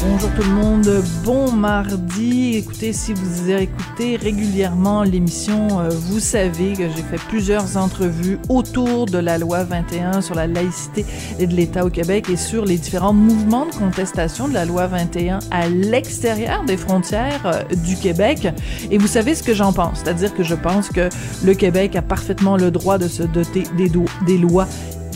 Bonjour tout le monde, bon mardi. Écoutez, si vous écoutez régulièrement l'émission, euh, vous savez que j'ai fait plusieurs entrevues autour de la loi 21 sur la laïcité et de l'État au Québec et sur les différents mouvements de contestation de la loi 21 à l'extérieur des frontières euh, du Québec. Et vous savez ce que j'en pense, c'est-à-dire que je pense que le Québec a parfaitement le droit de se doter des, des lois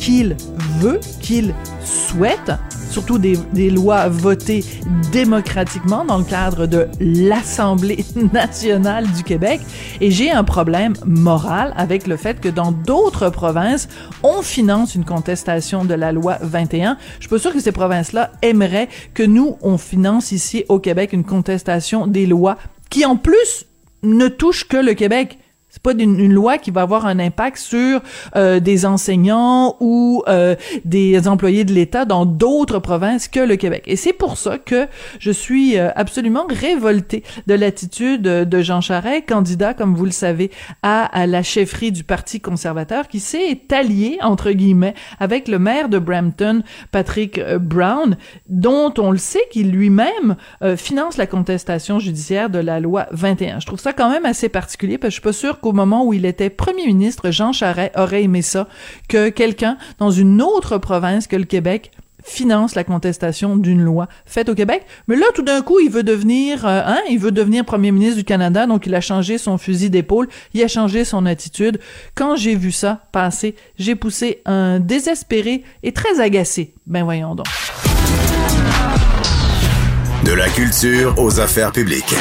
qu'il veut, qu'il souhaite, surtout des, lois votées démocratiquement dans le cadre de l'Assemblée nationale du Québec. Et j'ai un problème moral avec le fait que dans d'autres provinces, on finance une contestation de la loi 21. Je suis pas sûre que ces provinces-là aimeraient que nous, on finance ici au Québec une contestation des lois qui, en plus, ne touchent que le Québec. Pas une, une, loi qui va avoir un impact sur euh, des enseignants ou euh, des employés de l'État dans d'autres provinces que le Québec. Et c'est pour ça que je suis euh, absolument révoltée de l'attitude de Jean Charest, candidat, comme vous le savez, à, à la chefferie du Parti conservateur, qui s'est allié, entre guillemets, avec le maire de Brampton, Patrick Brown, dont on le sait qu'il lui-même finance la contestation judiciaire de la loi 21. Je trouve ça quand même assez particulier, parce que je suis pas sûre moment où il était premier ministre, Jean Charest aurait aimé ça, que quelqu'un dans une autre province que le Québec finance la contestation d'une loi faite au Québec. Mais là, tout d'un coup, il veut devenir, euh, hein, il veut devenir premier ministre du Canada, donc il a changé son fusil d'épaule, il a changé son attitude. Quand j'ai vu ça passer, j'ai poussé un désespéré et très agacé. Ben voyons donc. De la culture aux affaires publiques.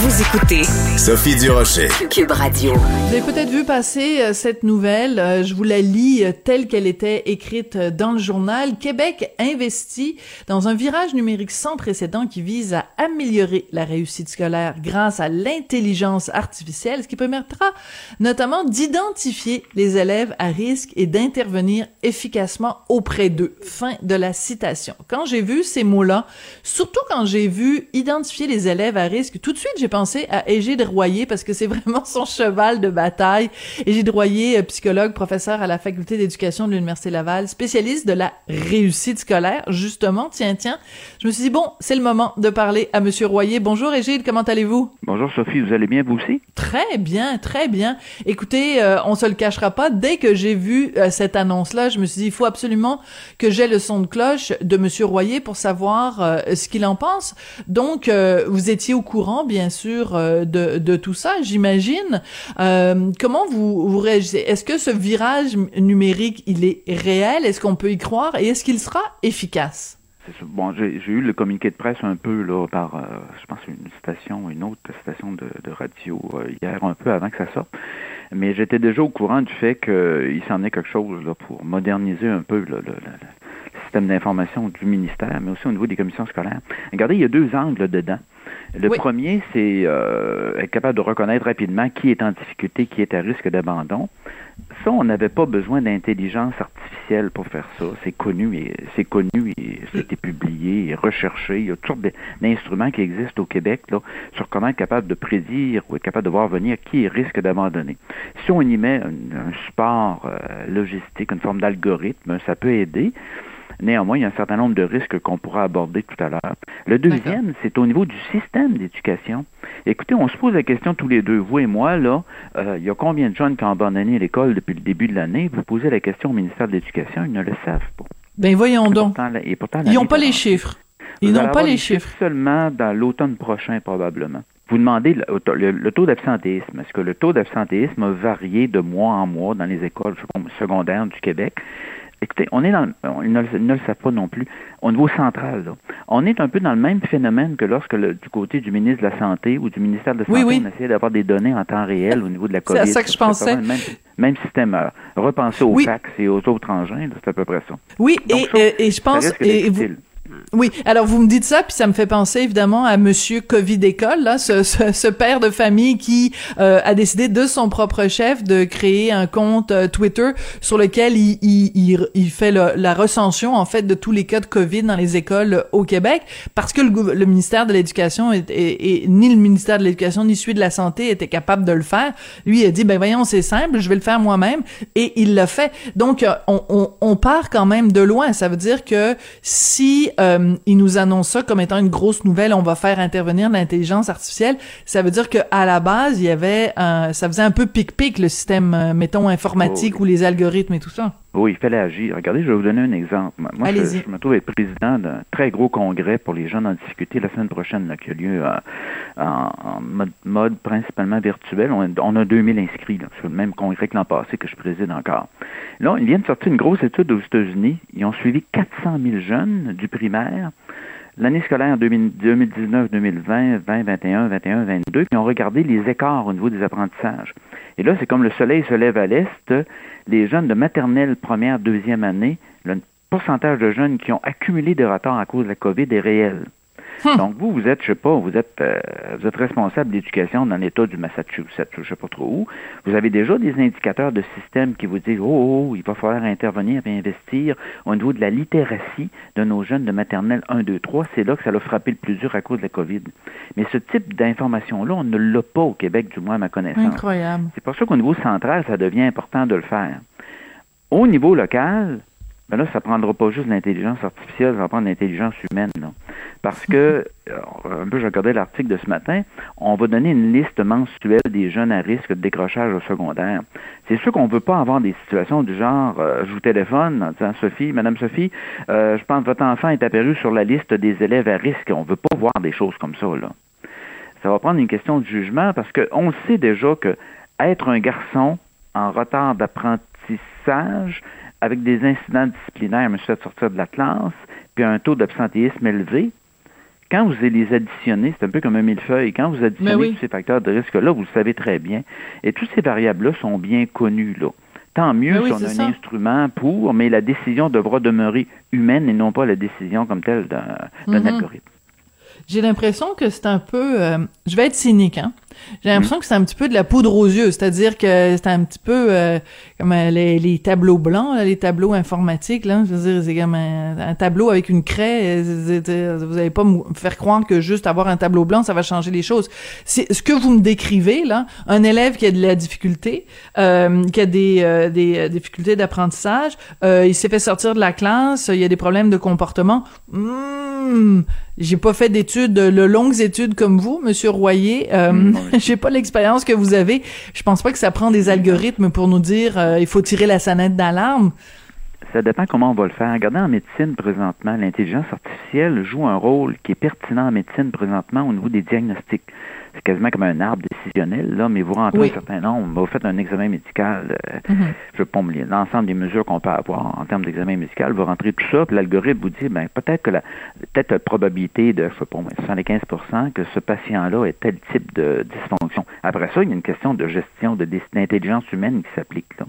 Vous écoutez Sophie Durocher. Cube Radio. Vous avez peut-être vu passer euh, cette nouvelle. Euh, je vous la lis euh, telle qu'elle était écrite dans le journal. Québec investit dans un virage numérique sans précédent qui vise à améliorer la réussite scolaire grâce à l'intelligence artificielle, ce qui permettra notamment d'identifier les élèves à risque et d'intervenir efficacement auprès d'eux. Fin de la citation. Quand j'ai vu ces mots-là, surtout quand j'ai vu identifier les élèves à risque, tout de suite j'ai pensé à Égide Royer parce que c'est vraiment son cheval de bataille. Égide Royer, psychologue, professeur à la faculté d'éducation de l'Université Laval, spécialiste de la réussite scolaire, justement. Tiens, tiens. Je me suis dit, bon, c'est le moment de parler à Monsieur Royer. Bonjour Égide, comment allez-vous? Bonjour Sophie, vous allez bien vous aussi? Très bien, très bien. Écoutez, euh, on se le cachera pas, dès que j'ai vu euh, cette annonce-là, je me suis dit, il faut absolument que j'ai le son de cloche de Monsieur Royer pour savoir euh, ce qu'il en pense. Donc, vous étiez au courant, bien sûr, euh, de, tout ça, j'imagine. Euh, comment vous, réagissez? Est-ce que ce virage numérique, il est réel? Est-ce qu'on peut y croire? Et est-ce qu'il sera efficace? Bon, j'ai eu le communiqué de presse un peu là par, euh, je pense, une station, une autre station de, radio hier, un peu avant que ça sorte. Mais j'étais déjà au courant du fait qu'il s'en est quelque chose là, pour moderniser un peu le, le, le système d'information du ministère, mais aussi au niveau des commissions scolaires. Regardez, il y a deux angles dedans. Le Oui. premier, c'est euh, être capable de reconnaître rapidement qui est en difficulté, qui est à risque d'abandon. Ça, on n'avait pas besoin d'intelligence artificielle pour faire ça. C'est connu et c'est connu et c'était publié et recherché. Il y a toutes sortes d'instruments qui existent au Québec là, sur comment être capable de prédire ou être capable de voir venir qui risque d'abandonner. Si on y met un, un support euh, logistique, une forme d'algorithme, ça peut aider. Néanmoins, il y a un certain nombre de risques qu'on pourra aborder tout à l'heure. Le deuxième, c'est au niveau du système d'éducation. Écoutez, on se pose la question tous les deux, vous et moi, là, euh, il y a combien de jeunes qui ont abandonné l'école depuis le début de l'année? Vous posez la question au ministère de l'Éducation, ils ne le savent pas. Ben voyons donc. et pourtant, Ils n'ont pas les chiffres. Ils n'ont pas les chiffres. seulement dans l'automne prochain, probablement. Vous demandez le taux d'absentéisme. Est-ce que le taux d'absentéisme a varié de mois en mois dans les écoles secondaires du Québec? Écoutez, on est dans, on- ils ne, le- ils ne le savent pas non plus. Au niveau central, là, on est un peu dans le même phénomène que lorsque le- du côté du ministre de la Santé ou du ministère de la Santé, oui. on essayait d'avoir des données en temps réel au niveau de la C'est COVID. à ça que je pensais. Même, même système. euh, repenser aux Oui. fax et aux autres engins, c'est à peu près ça. Oui, Donc, et, ça, et, et je Ça pense, risque d'être et vous. Oui, alors vous me dites ça, puis ça me fait penser évidemment à Monsieur Covid école, là, ce, ce, ce père de famille qui euh, a décidé de son propre chef de créer un compte euh, Twitter sur lequel il, il, il, fait le, la recension en fait de tous les cas de Covid dans les écoles au Québec, parce que le, le ministère de l'Éducation et, et, ni le ministère de l'Éducation ni celui de la santé était capable de le faire. Lui il a dit ben voyons c'est simple, je vais le faire moi-même, et il l'a fait. Donc euh, on, on, on part quand même de loin. Ça veut dire que si euh, il nous annonce ça comme étant une grosse nouvelle, on va faire intervenir l'intelligence artificielle. Ça veut dire que à la base, il y avait, un, ça faisait un peu pic-pic le système, euh, mettons informatique Oh, ou les algorithmes et tout ça. Oui, il fallait agir. Regardez, je vais vous donner un exemple. Moi, je, me trouve être président d'un très gros congrès pour les jeunes en difficulté la semaine prochaine, là, qui a lieu euh, en, en mode, mode principalement virtuel. On, a- on a 2000 inscrits sur le même congrès que l'an passé que je préside encore. Là, ils viennent de sortir une grosse étude aux États-Unis. Ils ont suivi 400 000 jeunes du primaire l'année scolaire 2000 2019-2020, 2021, 21, 22, puis ont regardé les écarts au niveau des apprentissages. Et là, c'est comme le soleil se lève à l'est, les jeunes de maternelle, première, deuxième année, le pourcentage de jeunes qui ont accumulé des retards à cause de la COVID est réel. Donc vous, vous êtes, je sais pas, vous êtes, euh, vous êtes responsable d'éducation dans l'État du Massachusetts, je sais pas trop où. Vous avez déjà des indicateurs de système qui vous disent, oh, oh, il va falloir intervenir et investir au niveau de la littératie de nos jeunes de maternelle 1, 2, 3. C'est là que ça l'a frappé le plus dur à cause de la COVID. Mais ce type d'information-là, on ne l'a pas au Québec, du moins à ma connaissance. Incroyable. C'est pour ça qu'au niveau central, ça devient important de le faire. Au niveau local, ben là, ça prendra pas juste l'intelligence artificielle, ça va prendre l'intelligence humaine. là. Parce que, euh, un peu, je regardais l'article de ce matin, on va donner une liste mensuelle des jeunes à risque de décrochage au secondaire. C'est sûr qu'on ne veut pas avoir des situations du genre, euh, je vous téléphone en disant, Sophie, Madame Sophie, euh, je pense que votre enfant est apparu sur la liste des élèves à risque. On ne veut pas voir des choses comme ça, là. Ça va prendre une question de jugement parce qu'on sait déjà que être un garçon en retard d'apprentissage avec des incidents disciplinaires me fait sortir de la classe, puis un taux d'absentéisme élevé, quand vous les additionnez, c'est un peu comme un millefeuille, quand vous additionnez oui. tous ces facteurs de risque-là, vous le savez très bien, et toutes ces variables-là sont bien connues, là. Tant mieux Mais oui, si on a ça. un instrument pour, mais la décision devra demeurer humaine et non pas la décision comme telle d'un Mhm. algorithme. J'ai l'impression que c'est un peu, euh, je vais être cynique, hein. J'ai l'impression que c'est un petit peu de la poudre aux yeux, c'est-à-dire que c'est un petit peu euh, comme euh, les, les tableaux blancs, là, les tableaux informatiques, là. Je veux dire, c'est comme un, un tableau avec une craie. euh, c'est- Vous n'allez pas me faire croire que juste avoir un tableau blanc, ça va changer les choses. C'est ce que vous me décrivez là, un élève qui a de la difficulté, euh, qui a des, euh, des euh, difficultés d'apprentissage, euh, il s'est fait sortir de la classe, il y a des problèmes de comportement. Hmm, j'ai pas fait d'études, de longues études comme vous, Monsieur Royer. Euh, oui. j'ai pas l'expérience que vous avez. Je pense pas que ça prend des algorithmes pour nous dire euh, il faut tirer la sonnette d'alarme. Ça dépend comment on va le faire. Regardez en médecine présentement, l'intelligence artificielle joue un rôle qui est pertinent en médecine présentement au niveau des diagnostics. C'est quasiment comme un arbre décisionnel, là, mais vous rentrez Oui. un certain nombre, vous faites un examen médical, euh, je veux pas me lire l'ensemble des mesures qu'on peut avoir en termes d'examen médical, vous rentrez tout ça, puis l'algorithme vous dit, ben, peut-être que la, peut-être la probabilité de, je sais pas, moi, 75% que ce patient-là ait tel type de dysfonction. Après ça, il y a une question de gestion, de d'intelligence humaine qui s'applique, là.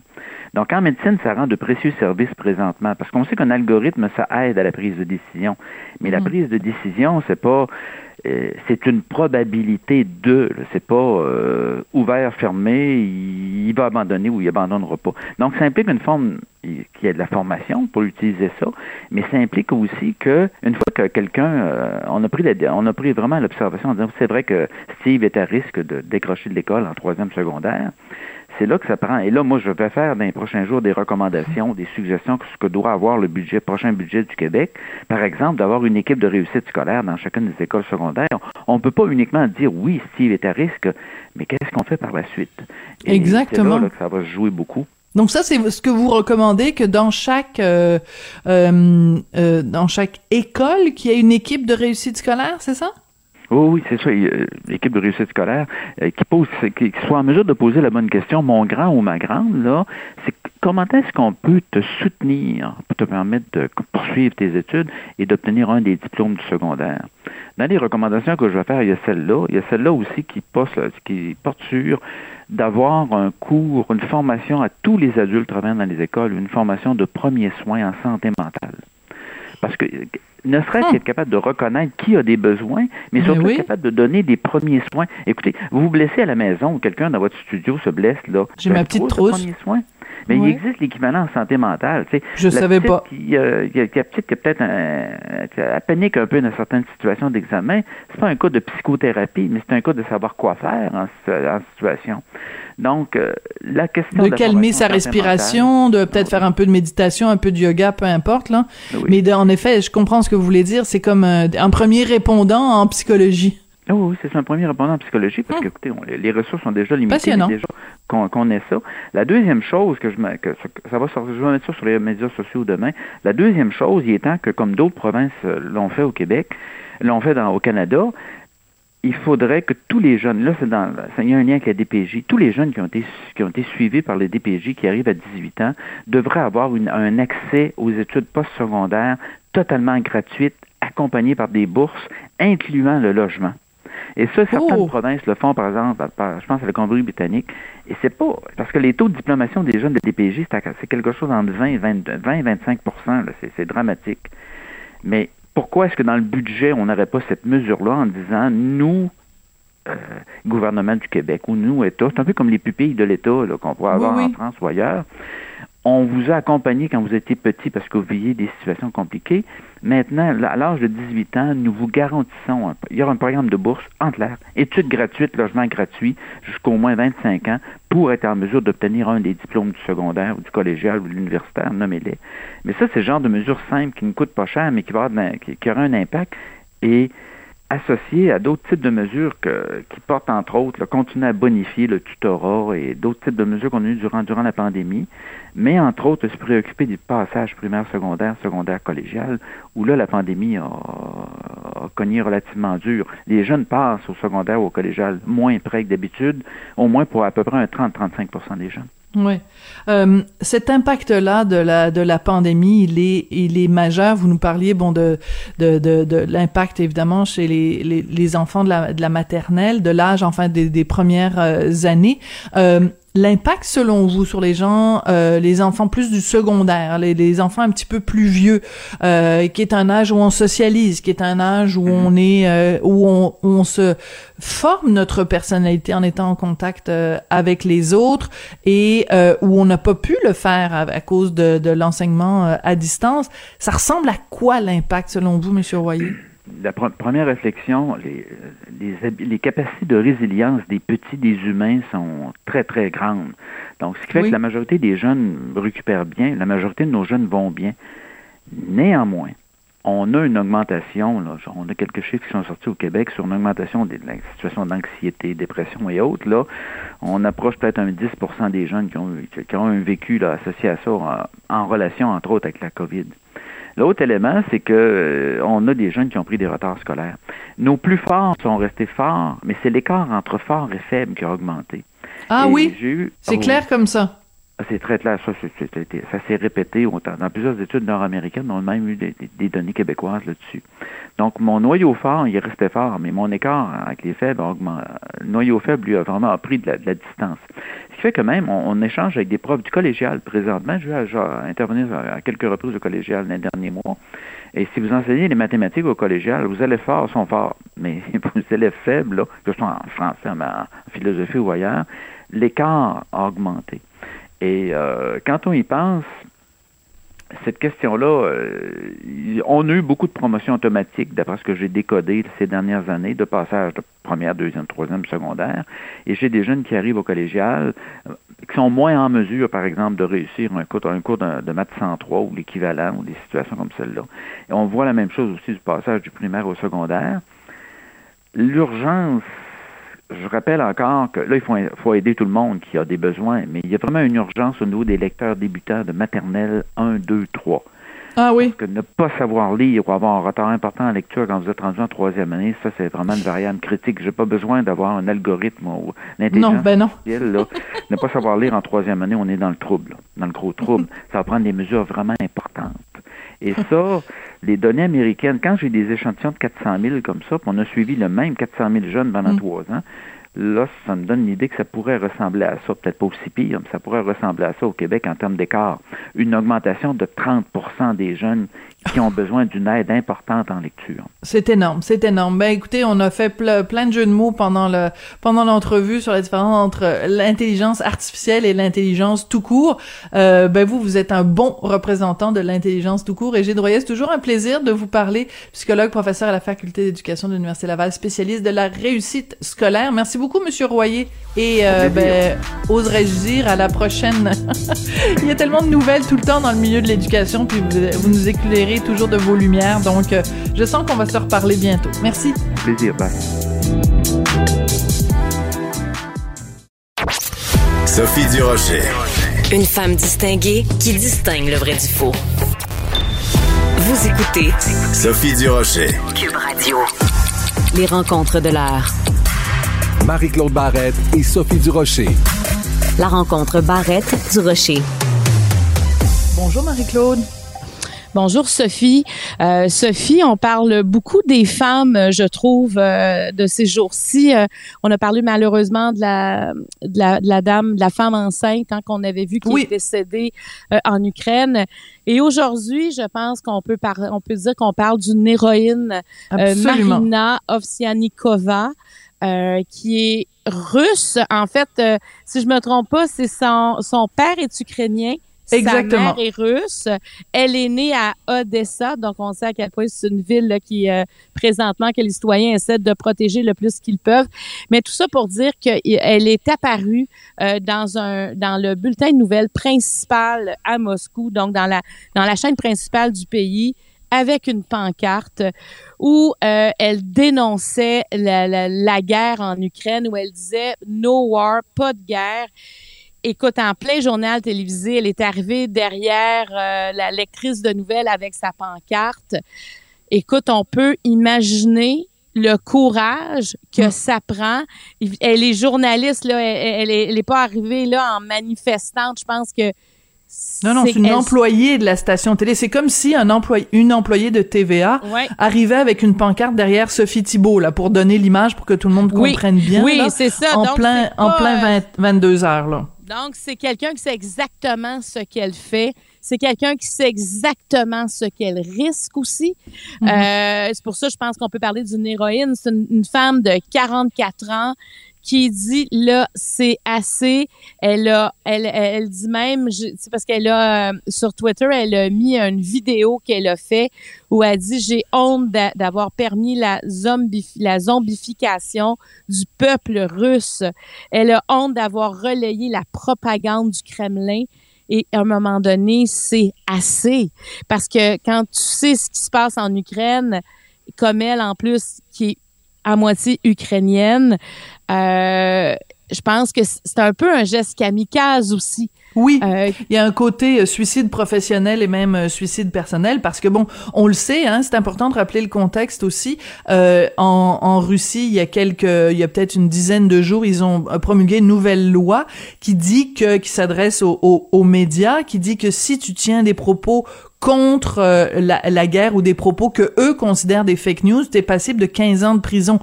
Donc, en médecine, ça rend de précieux services présentement, parce qu'on sait qu'un algorithme, ça aide à la prise de décision. Mais la Mhm. prise de décision, c'est pas, euh, c'est une probabilité de, c'est pas euh, ouvert, fermé, il, il va abandonner ou il abandonnera pas. Donc, ça implique une forme qui a de la formation pour utiliser ça, mais ça implique aussi que une fois que quelqu'un, euh, on a pris la- on a pris vraiment l'observation en disant c'est vrai que Steve est à risque de décrocher de l'école en troisième secondaire. C'est là que ça prend. Et là, moi, je vais faire dans les prochains jours des recommandations, des suggestions que ce que doit avoir le budget, prochain budget du Québec. Par exemple, d'avoir une équipe de réussite scolaire dans chacune des écoles secondaires. On ne peut pas uniquement dire oui, Steve est à risque, mais qu'est-ce qu'on fait par la suite? Et Exactement. C'est là, là, que ça va se jouer beaucoup. Donc ça, c'est ce que vous recommandez que dans chaque euh, euh, euh, dans chaque école, qu'il y ait une équipe de réussite scolaire, c'est ça? Oui, oui, c'est ça. euh, L'équipe de réussite scolaire euh, qui pose, qui, soit en mesure de poser la bonne question, mon grand ou ma grande, là, c'est comment est-ce qu'on peut te soutenir pour te permettre de poursuivre tes études et d'obtenir un des diplômes du secondaire? Dans les recommandations que je vais faire, il y a celle-là. Il y a celle-là aussi qui, passe, qui porte sur d'avoir un cours, une formation à tous les adultes travaillant dans les écoles, une formation de premiers soins en santé mentale. Parce que ne serait-ce Hum. qu'être capable de reconnaître qui a des besoins, mais surtout oui. être capable de donner des premiers soins. Écoutez, vous vous blessez à la maison ou quelqu'un dans votre studio se blesse, là. J'ai ma petite trousse. premier soin? Mais Ouais. il existe l'équivalent en santé mentale. tu sais. Je savais pas. Qui, euh, qui a, qui qui a peut-être un, panique un peu dans certaines situations d'examen. C'est pas un cas de psychothérapie, mais c'est un cas de savoir quoi faire en, en situation. Donc, euh, la question De la calmer sa respiration, de peut-être faire un peu de méditation, un peu de yoga, peu importe, là. oui. Mais de- en effet, je comprends ce que vous voulez dire. C'est comme un, un premier répondant en psychologie. Ah oui, oui, c'est un premier répondant en psychologie parce que, écoutez, on- les, ressources sont déjà limitées. Déjà qu'on ait ça. La deuxième chose que je que ça- va sortir, je vais mettre ça sur les médias sociaux demain. La deuxième chose, il est temps que, comme d'autres provinces euh, l'ont fait au Québec, l'ont fait dans, au Canada, il faudrait que tous les jeunes, là, c'est dans, ça il y a un lien avec la DPJ, tous les jeunes qui ont été, qui ont été suivis par les DPJ qui arrivent à 18 ans devraient avoir une- un accès aux études postsecondaires totalement gratuites, accompagnées par des bourses, incluant le logement. Et ça, certaines Oh! provinces le font, par exemple, je pense à la Colombie-Britannique. Et c'est pas, parce que les taux de diplomation des jeunes de DPJ, c'est quelque chose entre 20 et 20, 20 et 25 là, c'est- c'est dramatique. Mais pourquoi est-ce que dans le budget, on n'aurait pas cette mesure-là en disant, nous, euh, gouvernement du Québec, ou nous, État, c'est un peu comme les pupilles de l'État qu'on pourrait Oui, avoir en. France ou ailleurs. On vous a accompagné quand vous étiez petit parce que vous viviez des situations compliquées. Maintenant, à l'âge de 18 ans, nous vous garantissons, un- il y aura un programme de bourse en clair, études gratuites, logement gratuit, jusqu'au moins 25 ans, pour être en mesure d'obtenir un des diplômes du secondaire ou du collégial ou de l'universitaire, nommez-les. Mais ça, c'est le genre de mesures simples qui ne coûtent pas cher, mais qui, va avoir qui, qui aura un impact. Et associé à d'autres types de mesures qui portent, entre autres, là, continuer à bonifier le tutorat et d'autres types de mesures qu'on a eues durant, durant la pandémie, mais entre autres se préoccuper du passage primaire, secondaire, secondaire, collégial, où là, la pandémie a, a cogné relativement dur. Les jeunes passent au secondaire ou au collégial moins près que d'habitude, au moins pour à peu près un 30-35% des jeunes. Oui. Euh, cet impact-là de la de la pandémie, il est il est majeur. Vous nous parliez bon de de de, de l'impact évidemment chez les, les les enfants de la de la maternelle, de l'âge enfin des des premières euh, années. Euh, L'impact, selon vous, sur les gens, euh, les enfants plus du secondaire, les, les enfants un petit peu plus vieux, euh, qui est un âge où on socialise, qui est un âge où on est, euh, où on, où on se forme notre personnalité en étant en contact euh, avec les autres et euh, où on n'a pas pu le faire à, à cause de, de l'enseignement à distance. Ça ressemble à quoi l'impact, selon vous, Monsieur Royer? La pre- première réflexion, les, les, hab- les capacités de résilience des petits, des humains sont très, très grandes. Donc, ce qui fait Oui. que la majorité des jeunes récupèrent bien, la majorité de nos jeunes vont bien. Néanmoins, on a une augmentation, là, on a quelques chiffres qui sont sortis au Québec sur une augmentation de la situation d'anxiété, dépression et autres. Là, on approche peut-être un 10% des jeunes qui ont, eu- qui ont un vécu là, associé à ça en, en relation, entre autres, avec la COVID. L'autre élément, c'est que euh, on a des jeunes qui ont pris des retards scolaires. Nos plus forts sont restés forts, mais c'est l'écart entre fort et faible qui a augmenté. Ah Et oui, eu- c'est oh, clair comme ça. Ah, C'est très clair. Ça, ça s'est répété autant. Dans plusieurs études nord-américaines, on a même eu des, des- données québécoises là-dessus. Donc, mon noyau fort, il restait fort, mais mon écart avec les faibles a augmenté. Le noyau faible, lui, a vraiment pris de la, de la distance. Ce qui fait que même, on, on échange avec des profs du collégial présentement. Je vais intervenir à, quelques reprises au collégial les derniers mois. Et si vous enseignez les mathématiques au collégial, vos élèves forts sont forts, mais vos élèves faibles, là, que ce soit en français, en philosophie ou ailleurs, l'écart a augmenté. Et euh, quand on y pense, cette question-là, euh, on a eu beaucoup de promotions automatiques, d'après ce que j'ai décodé ces dernières années, de passage de première, deuxième, troisième, secondaire. Et j'ai des jeunes qui arrivent au collégial, euh, qui sont moins en mesure, par exemple, de réussir un cours, un cours de, de maths 103 ou l'équivalent, ou des situations comme celle-là. Et on voit la même chose aussi du passage du primaire au secondaire. L'urgence je rappelle encore que là, il faut, faut, aider tout le monde qui a des besoins, mais il y a vraiment une urgence au niveau des lecteurs débutants de maternelle 1, 2, 3. Ah oui. Parce que ne pas savoir lire ou avoir un retard important en lecture quand vous êtes rendu en troisième année, ça, c'est vraiment une variable critique. J'ai pas besoin d'avoir un algorithme ou l'intelligence Non, ben non. artificielle, là. ne pas savoir lire en troisième année, on est dans le trouble, là, dans le gros trouble. ça va prendre des mesures vraiment importantes. Et ça, les données américaines, quand j'ai des échantillons de 400 000 comme ça, puis on a suivi le même 400 000 jeunes pendant Mm. trois ans, là, ça me donne l'idée que ça pourrait ressembler à ça, peut-être pas aussi pire, mais ça pourrait ressembler à ça au Québec en termes d'écart. Une augmentation de 30% des jeunes qui ont besoin d'une aide importante en lecture. C'est énorme, c'est énorme. Ben écoutez, on a fait plein de jeux de mots pendant le pendant l'entrevue sur la différence entre l'intelligence artificielle et l'intelligence tout court. Euh, ben vous, vous êtes un bon représentant de l'intelligence tout court. Et Gilles Royer, c'est toujours un plaisir de vous parler, psychologue, professeur à la faculté d'éducation de l'université Laval, spécialiste de la réussite scolaire. Merci beaucoup, Monsieur Royer. Et euh, ben, oserais-je dire à la prochaine. Il y a tellement de nouvelles tout le temps dans le milieu de l'éducation, puis vous, vous nous éclairez toujours de vos lumières. Donc, euh, je sens qu'on va se reparler bientôt. Merci. Plaisir. Bye. Sophie Durocher. Une femme distinguée qui distingue le vrai du faux. Vous écoutez Sophie Durocher. Cube Radio. Les rencontres de l'art. Marie-Claude Barrette et Sophie Durocher. La rencontre Barrette-Durocher. Bonjour Marie-Claude. Bonjour Sophie. Euh, Sophie, on parle beaucoup des femmes, je trouve, euh, de ces jours-ci. Euh, on a parlé malheureusement de la, de la, de la dame, de la femme enceinte hein, qu'on avait vu qui est décédée en Ukraine. Et aujourd'hui, je pense qu'on peut parler, on peut dire qu'on parle d'une héroïne, Marina Ovsianikova. qui est russe. En fait, si je me trompe pas, c'est son, son père est ukrainien Exactement. Sa mère est russe. Elle est née à Odessa, donc on sait à quel point c'est une ville qui, euh, présentement, que les citoyens essaient de protéger le plus qu'ils peuvent. Mais tout ça pour dire qu'elle est apparue euh, dans un dans le bulletin de nouvelles principal à Moscou, donc dans la dans la chaîne principale du pays avec une pancarte où euh, elle dénonçait la, la, la guerre en Ukraine, où elle disait No war, pas de guerre écoute, en plein journal télévisé, elle est arrivée derrière euh, la lectrice de nouvelles avec sa pancarte. Écoute, on peut imaginer le courage que mm. ça prend. Elle est journaliste, là, elle, elle, est, pas arrivée là en manifestante. Je pense que non, non, c'est une employée de la station télé. C'est comme si un employé, une employée de TVA arrivait avec une pancarte derrière Sophie Thibault, là, pour donner l'image pour que tout le monde comprenne bien. Oui, c'est ça. En plein, en plein 22 heures, là. Donc, c'est quelqu'un qui sait exactement ce qu'elle fait. C'est quelqu'un qui sait exactement ce qu'elle risque aussi. Mm-hmm. euh, c'est pour ça, je pense qu'on peut parler d'une héroïne. C'est une, femme de 44 ans qui dit là c'est assez. Elle a, elle, elle dit même, c'est parce qu'elle a euh, sur Twitter, elle a mis une vidéo qu'elle a fait où elle dit j'ai honte d'avoir permis la, la zombification du peuple russe. Elle a honte d'avoir relayé la propagande du Kremlin. Et à un moment donné, c'est assez. Parce que quand tu sais ce qui se passe en Ukraine, comme elle en plus, qui est à moitié ukrainienne, euh, je pense que c'est un peu un geste kamikaze aussi. Oui, euh, il y a un côté euh, suicide professionnel et même euh, suicide personnel parce que bon, on le sait, hein, c'est important de rappeler le contexte aussi. Euh, en, en, Russie, il y a quelques, il y a peut-être une dizaine de jours, ils ont promulgué une nouvelle loi qui dit que, qui s'adresse aux, aux, aux, médias, qui dit que si tu tiens des propos contre la, la, guerre ou des propos que eux considèrent des fake news, tu es passible de 15 ans de prison.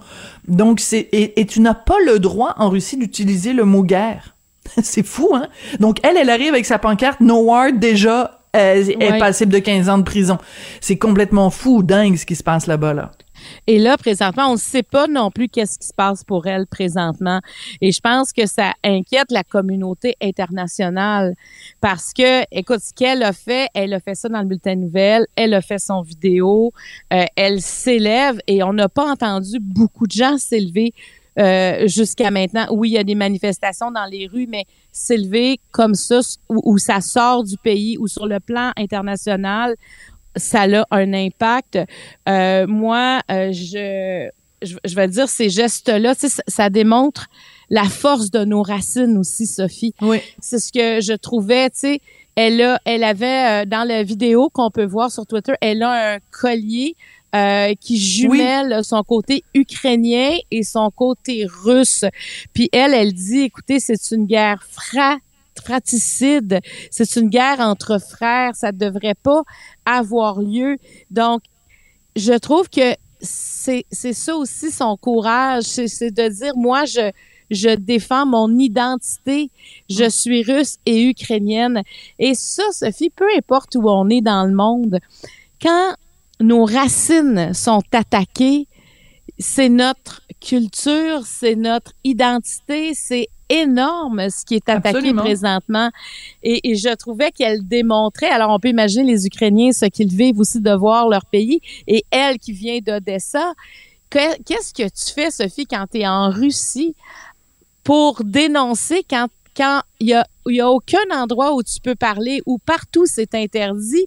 Donc c'est et, et tu n'as pas le droit en Russie d'utiliser le mot guerre. c'est fou, hein? Donc, elle, elle arrive avec sa pancarte No déjà, elle est passible de 15 ans de prison. C'est complètement fou, dingue, ce qui se passe là-bas, là. Et là, présentement, on ne sait pas non plus qu'est-ce qui se passe pour elle présentement. Et je pense que ça inquiète la communauté internationale parce que, écoute, ce qu'elle a fait, elle a fait ça dans le bulletin de nouvelles, elle a fait son vidéo, euh, elle s'élève et on n'a pas entendu beaucoup de gens s'élever euh, jusqu'à maintenant. Oui, il y a des manifestations dans les rues, mais s'élever comme ça, où, ça sort du pays ou sur le plan international, ça a un impact. Euh, moi, euh, je, je, vais dire ces gestes-là, ça, ça démontre la force de nos racines aussi, Sophie. Oui. C'est ce que je trouvais, tu sais. Elle a, elle avait dans la vidéo qu'on peut voir sur Twitter, elle a un collier euh, qui jumelle son côté ukrainien et son côté russe. Puis elle, elle dit, écoutez, c'est une guerre fratricide, c'est une guerre entre frères, ça ne devrait pas avoir lieu. Donc, je trouve que c'est ça aussi son courage, c'est de dire, moi, je je défends mon identité. Je Mm. suis russe et ukrainienne. Et ça, Sophie, peu importe où on est dans le monde, quand nos racines sont attaquées, c'est notre culture, c'est notre identité, c'est énorme ce qui est attaqué Absolument. présentement. Et, et je trouvais qu'elle démontrait, alors on peut imaginer les Ukrainiens, ce qu'ils vivent aussi de voir leur pays, et elle qui vient d'Odessa. Que- Qu'est-ce que tu fais, Sophie, quand tu es en Russie pour dénoncer quand quand il y a, y a aucun endroit où tu peux parler, où partout c'est interdit,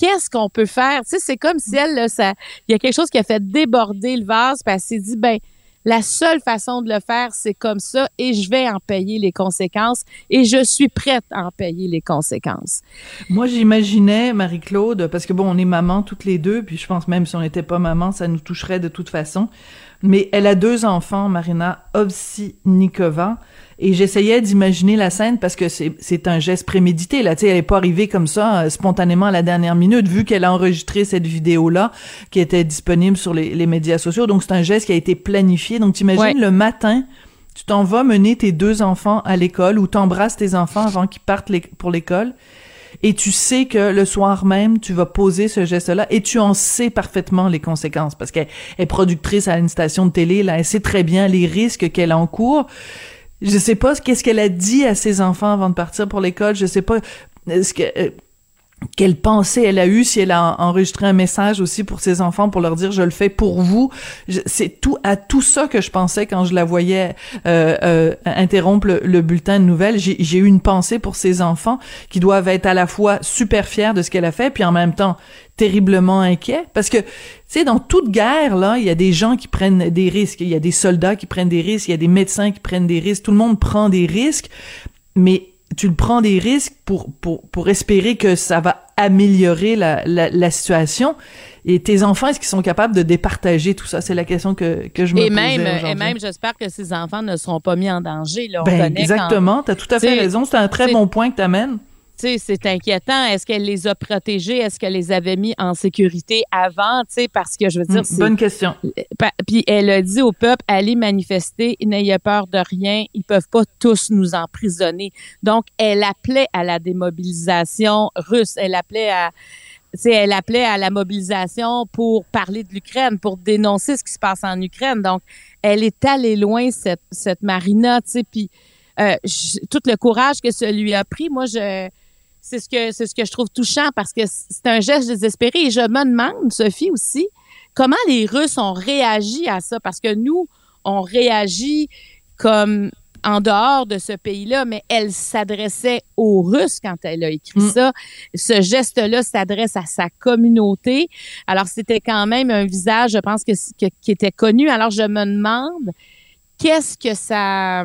qu'est-ce qu'on peut faire? Tu sais, c'est comme si elle, là, ça, il y a quelque chose qui a fait déborder le vase, puis elle s'est dit, ben, la seule façon de le faire, c'est comme ça, et je vais en payer les conséquences, et je suis prête à en payer les conséquences. Moi, j'imaginais Marie-Claude, parce que bon, on est maman toutes les deux, puis je pense même si on n'était pas maman, ça nous toucherait de toute façon. Mais elle a deux enfants, Marina Ovsinikova, et j'essayais d'imaginer la scène parce que c'est un geste prémédité. Là, tu sais, elle est pas arrivée comme ça euh, spontanément à la dernière minute, vu qu'elle a enregistré cette vidéo-là qui était disponible sur les, les médias sociaux. Donc c'est un geste qui a été planifié. Donc t'imagines Ouais. le matin, tu t'en vas mener tes deux enfants à l'école ou t'embrasses tes enfants avant qu'ils partent pour l'école et tu sais que le soir même, tu vas poser ce geste-là et tu en sais parfaitement les conséquences parce qu'elle est productrice à une station de télé, là, elle sait très bien les risques qu'elle encourt. Je sais pas qu'est-ce qu'elle a dit à ses enfants avant de partir pour l'école, je sais pas ce que euh, quelle pensée elle a eue, si elle a en- enregistré un message aussi pour ses enfants pour leur dire je le fais pour vous. C'est tout à tout ça que je pensais quand je la voyais euh, euh, interrompre le, le bulletin de nouvelles. J'ai j'ai eu une pensée pour ses enfants qui doivent être à la fois super fiers de ce qu'elle a fait, puis en même temps terriblement inquiets, parce que tu sais dans toute guerre là, il y a des gens qui prennent des risques, il y a des soldats qui prennent des risques, il y a des médecins qui prennent des risques, tout le monde prend des risques, mais tu le prends des risques pour, pour, pour espérer que ça va améliorer la, la, la situation. Et tes enfants, est-ce qu'ils sont capables de départager tout ça? C'est la question que, que je me Et posais même, et même, j'espère que ces enfants ne seront pas mis en danger. Là. On Ben, exactement. Tu as tout à fait T'sais, raison. C'est un très bon point que tu amènes. Sais, c'est inquiétant. Est-ce qu'elle les a protégés? Est-ce qu'elle les avait mis en sécurité avant? Tu sais, parce que je veux dire, c'est. Bonne question. Puis elle a dit au peuple, allez manifester, n'ayez peur de rien, ils peuvent pas tous nous emprisonner. Donc, elle appelait à la démobilisation russe, elle appelait à elle appelait à la mobilisation pour parler de l'Ukraine, pour dénoncer ce qui se passe en Ukraine. Donc, elle est allée loin, cette, cette Marina, tu sais, puis euh, tout le courage que ça lui a pris, moi, je c'est ce que c'est ce que je trouve touchant parce que c'est un geste désespéré et je me demande Sophie aussi comment les Russes ont réagi à ça? Parce que nous on réagit comme en dehors de ce pays-là, mais elle s'adressait aux Russes quand elle a écrit Mm. ça. Ce geste-là s'adresse à sa communauté. Alors, c'était quand même un visage, je pense, que, que- qui était connu. Alors, je me demande, qu'est-ce que ça...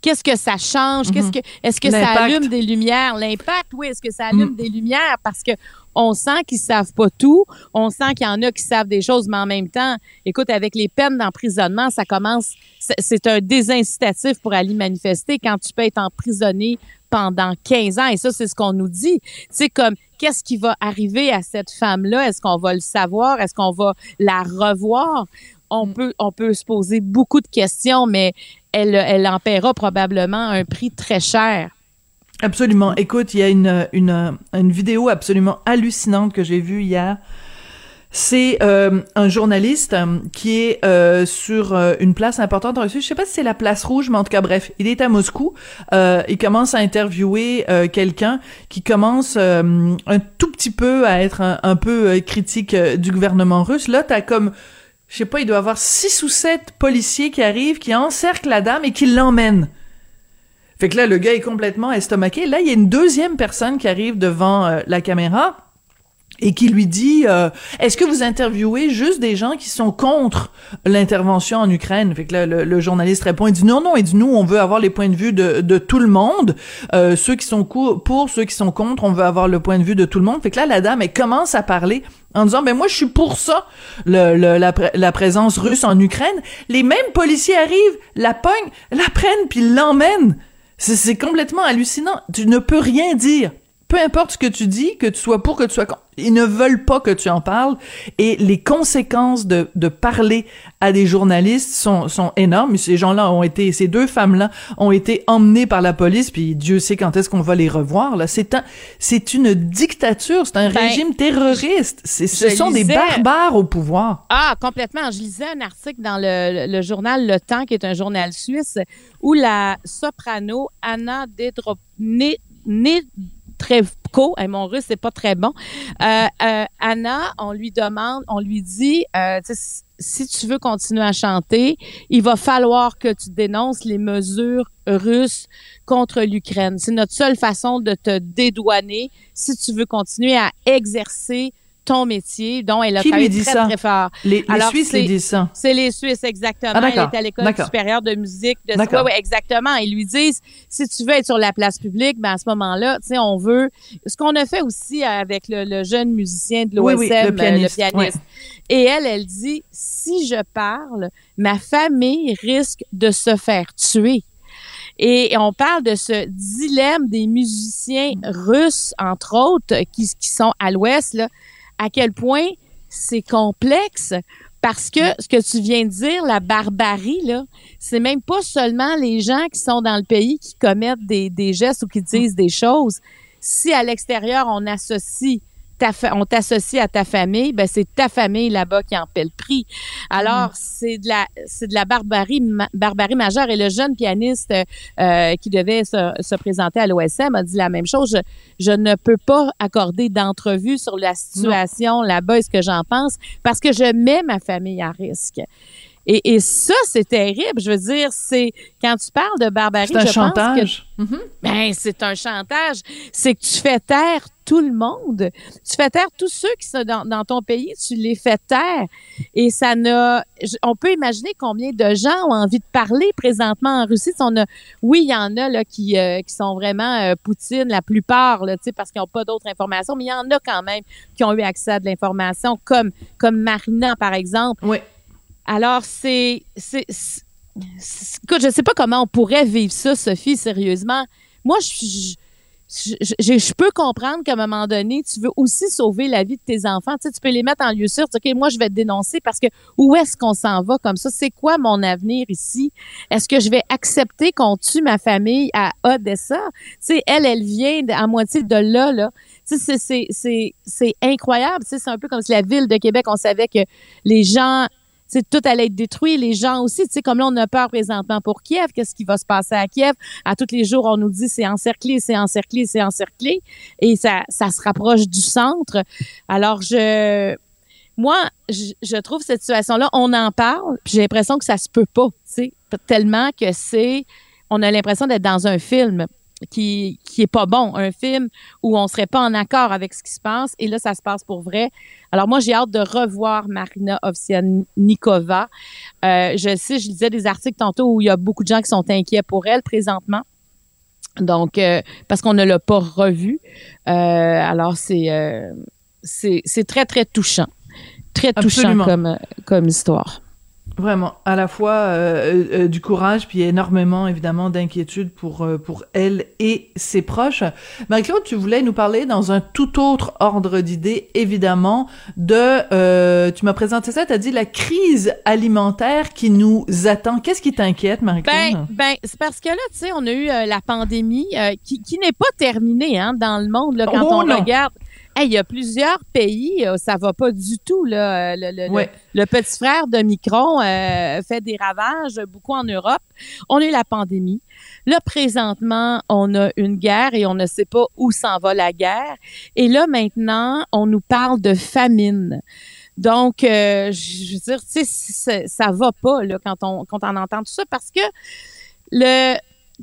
Qu'est-ce que ça change? Qu'est-ce que, est-ce que ça allume des lumières? L'impact, oui. Est-ce que ça allume des lumières? Parce que on sent qu'ils savent pas tout. On sent qu'il y en a qui savent des choses, mais en même temps, écoute, avec les peines d'emprisonnement, ça commence, c'est- c'est un désincitatif pour aller manifester quand tu peux être emprisonné pendant 15 ans. Et ça, c'est ce qu'on nous dit. C'est comme, qu'est-ce qui va arriver à cette femme-là? Est-ce qu'on va le savoir? Est-ce qu'on va la revoir? On peut, on peut se poser beaucoup de questions, mais elle, elle en paiera probablement un prix très cher. Absolument. Écoute, il y a une, une, une vidéo absolument hallucinante que j'ai vue hier. C'est euh, un journaliste euh, qui est euh, sur euh, une place importante en Russie. Je sais pas si c'est la place rouge, mais en tout cas, bref, il est à Moscou. Euh, il commence à interviewer quelqu'un qui commence un tout petit peu à être un, un peu critique du gouvernement russe. Là, t'as comme je sais pas, il doit y avoir six ou sept policiers qui arrivent, qui encerclent la dame et qui l'emmènent. Fait que là, le gars est complètement estomaqué. Là, il y a une deuxième personne qui arrive devant euh, la caméra et qui lui dit euh, Est-ce que vous interviewez juste des gens qui sont contre l'intervention en Ukraine? Fait que là, le, le journaliste répond Il dit Non, non, il dit Nous, on veut avoir les points de vue de, de tout le monde. Euh, ceux qui sont pour, ceux qui sont contre, on veut avoir le point de vue de tout le monde. Fait que là, la dame, elle commence à parler en disant ben moi je suis pour ça le, le- la, pr- la présence russe en Ukraine. Les mêmes policiers arrivent la pognent la prennent puis l'emmènent. C'est complètement hallucinant. Tu ne peux rien dire. Peu importe ce que tu dis, que tu sois pour, que tu sois contre, ils ne veulent pas que tu en parles. Et les conséquences de, de parler à des journalistes sont, sont énormes. Ces gens-là ont été, ces deux femmes-là ont été emmenées par la police, puis Dieu sait quand est-ce qu'on va les revoir. Là, c'est un, c'est une dictature, c'est un Ben, régime terroriste. C'est, ce sont des barbares au pouvoir. Ah, complètement. Je lisais un article dans le, le- le journal Le Temps, qui est un journal suisse, où la soprano Anna Dedro- Ne- Netrevko, eh, mon russe, c'est pas très bon. Euh, euh, Anna, on lui demande, on lui dit, euh, si tu veux continuer à chanter, il va falloir que tu dénonces les mesures russes contre l'Ukraine. C'est notre seule façon de te dédouaner si tu veux continuer à exercer ton métier, dont elle a Qui travaillé très, ça? très fort. Les, les Alors, Suisses les disent ça. C'est les Suisses, exactement. Ah. Elle est à l'école supérieure de musique. De... Ouais, ouais, exactement. Ils lui disent, si tu veux être sur la place publique, ben à ce moment-là, tu sais, on veut... Ce qu'on a fait aussi avec le, le jeune musicien de Oui, l'OSM, oui, le pianiste, ouais. Et elle, elle dit, si je parle, ma famille risque de se faire tuer. Et on parle de ce dilemme des musiciens russes, entre autres, qui, qui sont à l'ouest, là, à quel point c'est complexe parce que ce que tu viens de dire, la barbarie, là, c'est même pas seulement les gens qui sont dans le pays qui commettent des, des gestes ou qui disent des choses. Si à l'extérieur, on associe ta fa- on t'associe à ta famille, ben c'est ta famille là-bas qui en paie le prix. Alors c'est de la c'est de la barbarie ma- barbarie majeure et le jeune pianiste euh, qui devait se, se présenter à l'OSM a dit la même chose. Je, je ne peux pas accorder d'entrevue sur la situation là-bas et ce que j'en pense? Parce que je mets ma famille à risque. Et, et ça, c'est terrible. Je veux dire, c'est quand tu parles de barbarie, C'est un je pense que chantage. Ben, c'est un chantage. C'est que tu fais taire tout le monde. Tu fais taire tous ceux qui sont dans, dans ton pays, tu les fais taire. Et ça n'a, on peut imaginer combien de gens ont envie de parler présentement en Russie. On a, oui, il y en a, là, qui, euh, qui sont vraiment euh, Poutine, la plupart, là, parce qu'ils n'ont pas d'autres informations, mais il y en a quand même qui ont eu accès à de l'information, comme, comme Marina, par exemple. Oui. Alors, c'est, écoute, je sais pas comment on pourrait vivre ça, Sophie, sérieusement. Moi, je, je, je, je- peux comprendre qu'à un moment donné, tu veux aussi sauver la vie de tes enfants. Tu sais, tu peux les mettre en lieu sûr. Tu moi, je vais te dénoncer parce que où est-ce qu'on s'en va comme ça? C'est quoi mon avenir ici? Est-ce que je vais accepter qu'on tue ma famille à Odessa? Tu sais, elle, elle vient à moitié de là, là. C'est- incroyable. C'est un peu comme si la ville de Québec, on savait que les gens sais, tout allait être détruit, les gens aussi, tu comme là, on a peur présentement pour Kiev, qu'est-ce qui va se passer à Kiev? À tous les jours, on nous dit c'est encerclé, c'est encerclé, c'est encerclé, et ça, ça se rapproche du centre. Alors, je, moi, je, je trouve cette situation-là, on en parle, puis j'ai l'impression que ça se peut pas, tu sais, tellement que c'est, on a l'impression d'être dans un film qui qui est pas bon, un film où on serait pas en accord avec ce qui se passe et là ça se passe pour vrai. Alors moi j'ai hâte de revoir Marina Ovsianikova. Euh, je sais, je lisais des articles tantôt où il y a beaucoup de gens qui sont inquiets pour elle présentement. Donc euh, parce qu'on ne l'a pas revue. Euh, alors c'est euh, c'est c'est très très touchant. Très touchant Absolument. comme comme histoire. Vraiment, à la fois euh, euh, du courage, puis énormément évidemment d'inquiétude pour euh, pour elle et ses proches. Marie-Claude, tu voulais nous parler dans un tout autre ordre d'idées, évidemment, de. euh, tu m'as présenté ça, tu as dit la crise alimentaire qui nous attend. Qu'est-ce qui t'inquiète, Marie-Claude? Ben, ben c'est parce que là, tu sais, on a eu euh, la pandémie euh, qui, qui n'est pas terminée hein, dans le monde. Là, quand Oh, on non. regarde, Hey, il y a plusieurs pays, euh, ça va pas du tout. Là, Euh, le, le- le- Ouais. le petit frère de Micron euh, fait des ravages beaucoup en Europe. On a eu la pandémie. Là, présentement, on a une guerre et on ne sait pas où s'en va la guerre. Et là, maintenant, on nous parle de famine. Donc, euh, je veux dire, tu sais, ça, ça va pas là, quand, on, quand on entend tout ça parce que le,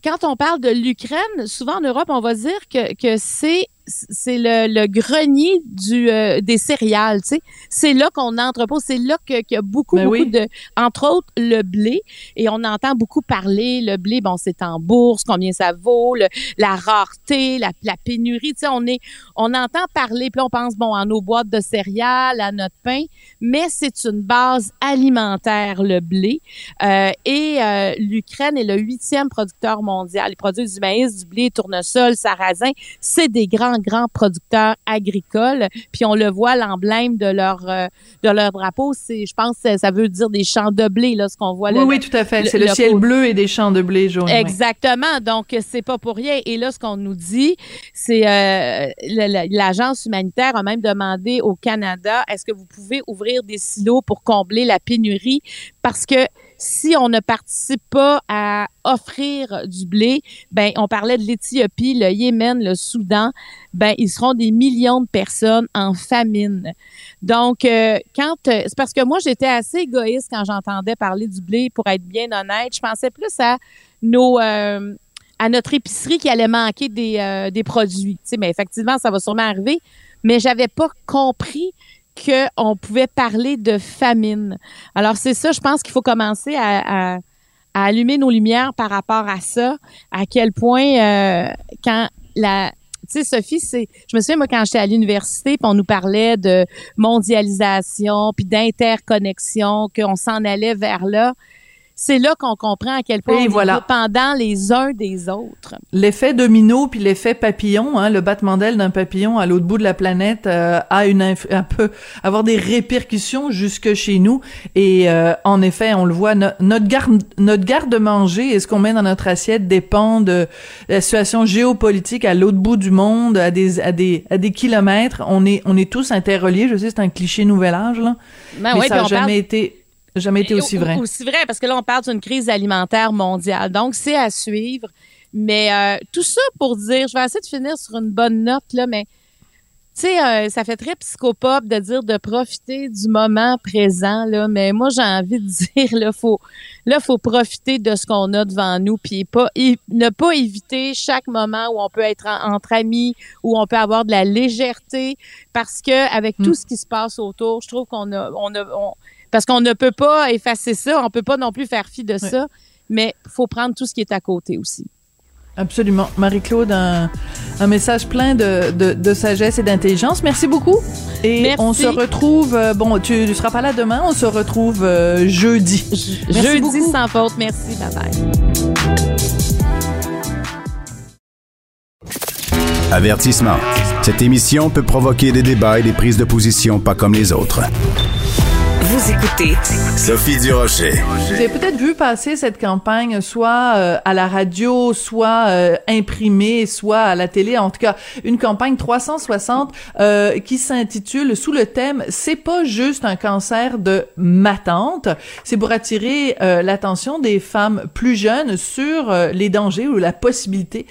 quand on parle de l'Ukraine, souvent en Europe, on va dire que, que c'est c'est le, le grenier du euh, des céréales, tu sais. C'est là qu'on entrepose, c'est là qu'il y a beaucoup, Ben beaucoup oui. de, entre autres, le blé. Et on entend beaucoup parler, le blé, bon, c'est en bourse, combien ça vaut, le- la rareté, la, la pénurie, tu sais, on est, on entend parler, puis on pense, bon, à nos boîtes de céréales, à notre pain, mais c'est une base alimentaire, le blé. Euh, et euh, l'Ukraine est le huitième producteur mondial. Ils produisent du maïs, du blé, tournesol, sarrasin. C'est des grands grands, grands producteurs agricoles. Puis on le voit, l'emblème de leur euh, de leur drapeau, c'est, je pense, ça veut dire des champs de blé, là, ce qu'on voit. Oui, oui, tout à fait. C'est le, ciel bleu et des champs de blé jaunes. Exactement. Donc, c'est pas pour rien. Et là, ce qu'on nous dit, c'est euh, l'agence humanitaire a même demandé au Canada, est-ce que vous pouvez ouvrir des silos pour combler la pénurie? Parce que si on ne participe pas à offrir du blé, ben on parlait de l'Éthiopie, le Yémen, le Soudan, ben ils seront des millions de personnes en famine. Donc euh, quand euh, c'est parce que moi j'étais assez égoïste quand j'entendais parler du blé pour être bien honnête, je pensais plus à nos euh, à notre épicerie qui allait manquer des, des produits. Tu sais, mais effectivement, ça va sûrement arriver. Mais j'avais pas compris qu'on pouvait parler de famine. Alors, c'est ça, je pense qu'il faut commencer à, allumer nos lumières par rapport à ça, à quel point euh, quand la... Tu sais, Sophie, c'est, je me souviens, moi, quand j'étais à l'université, puis on nous parlait de mondialisation, puis d'interconnexion, qu'on s'en allait vers là c'est là qu'on comprend à quel point on voilà. est dépendant les uns des autres. L'effet domino puis l'effet papillon, hein, le battement d'aile d'un papillon à l'autre bout de la planète euh, a une un peu avoir des répercussions jusque chez nous et euh, en effet, on le voit notre garde notre garde-manger et ce qu'on met dans notre assiette dépend de la situation géopolitique à l'autre bout du monde, à des à des à des kilomètres. On est on est tous interreliés. Je sais, c'est un cliché nouvel âge là, ben mais ça n'a jamais été jamais été aussi vrai. Aussi vrai, parce que là, on parle d'une crise alimentaire mondiale. Donc, c'est à suivre. Mais euh, tout ça pour dire, je vais essayer de finir sur une bonne note, là, mais tu sais, euh, ça fait très psychopop de dire de profiter du moment présent, là, mais moi, j'ai envie de dire, là, faut, là, faut profiter de ce qu'on a devant nous, puis pas, ne pas éviter chaque moment où on peut être entre amis, où on peut avoir de la légèreté, parce que avec mm. tout ce qui se passe autour, je trouve qu'on a, on a, on, parce qu'on ne peut pas effacer ça, on peut pas non plus faire fi de ça, mais faut prendre tout ce qui est à côté aussi. Absolument. Marie-Claude, un, message plein de, sagesse et d'intelligence. Merci beaucoup. Et on se retrouve, euh, bon, tu ne seras pas là demain, on se retrouve euh, jeudi. jeudi sans faute. Merci. Bye bye. Avertissement. Cette émission peut provoquer des débats et des prises de position pas comme les autres. Sophie Durocher. Vous peut-être vu passer cette campagne soit euh, à la radio, soit euh, imprimée, soit à la télé. En tout cas, une campagne 360 euh, qui s'intitule sous le thème "C'est pas juste un cancer de ma tante". C'est pour attirer l'attention des femmes plus jeunes sur les dangers ou la possibilité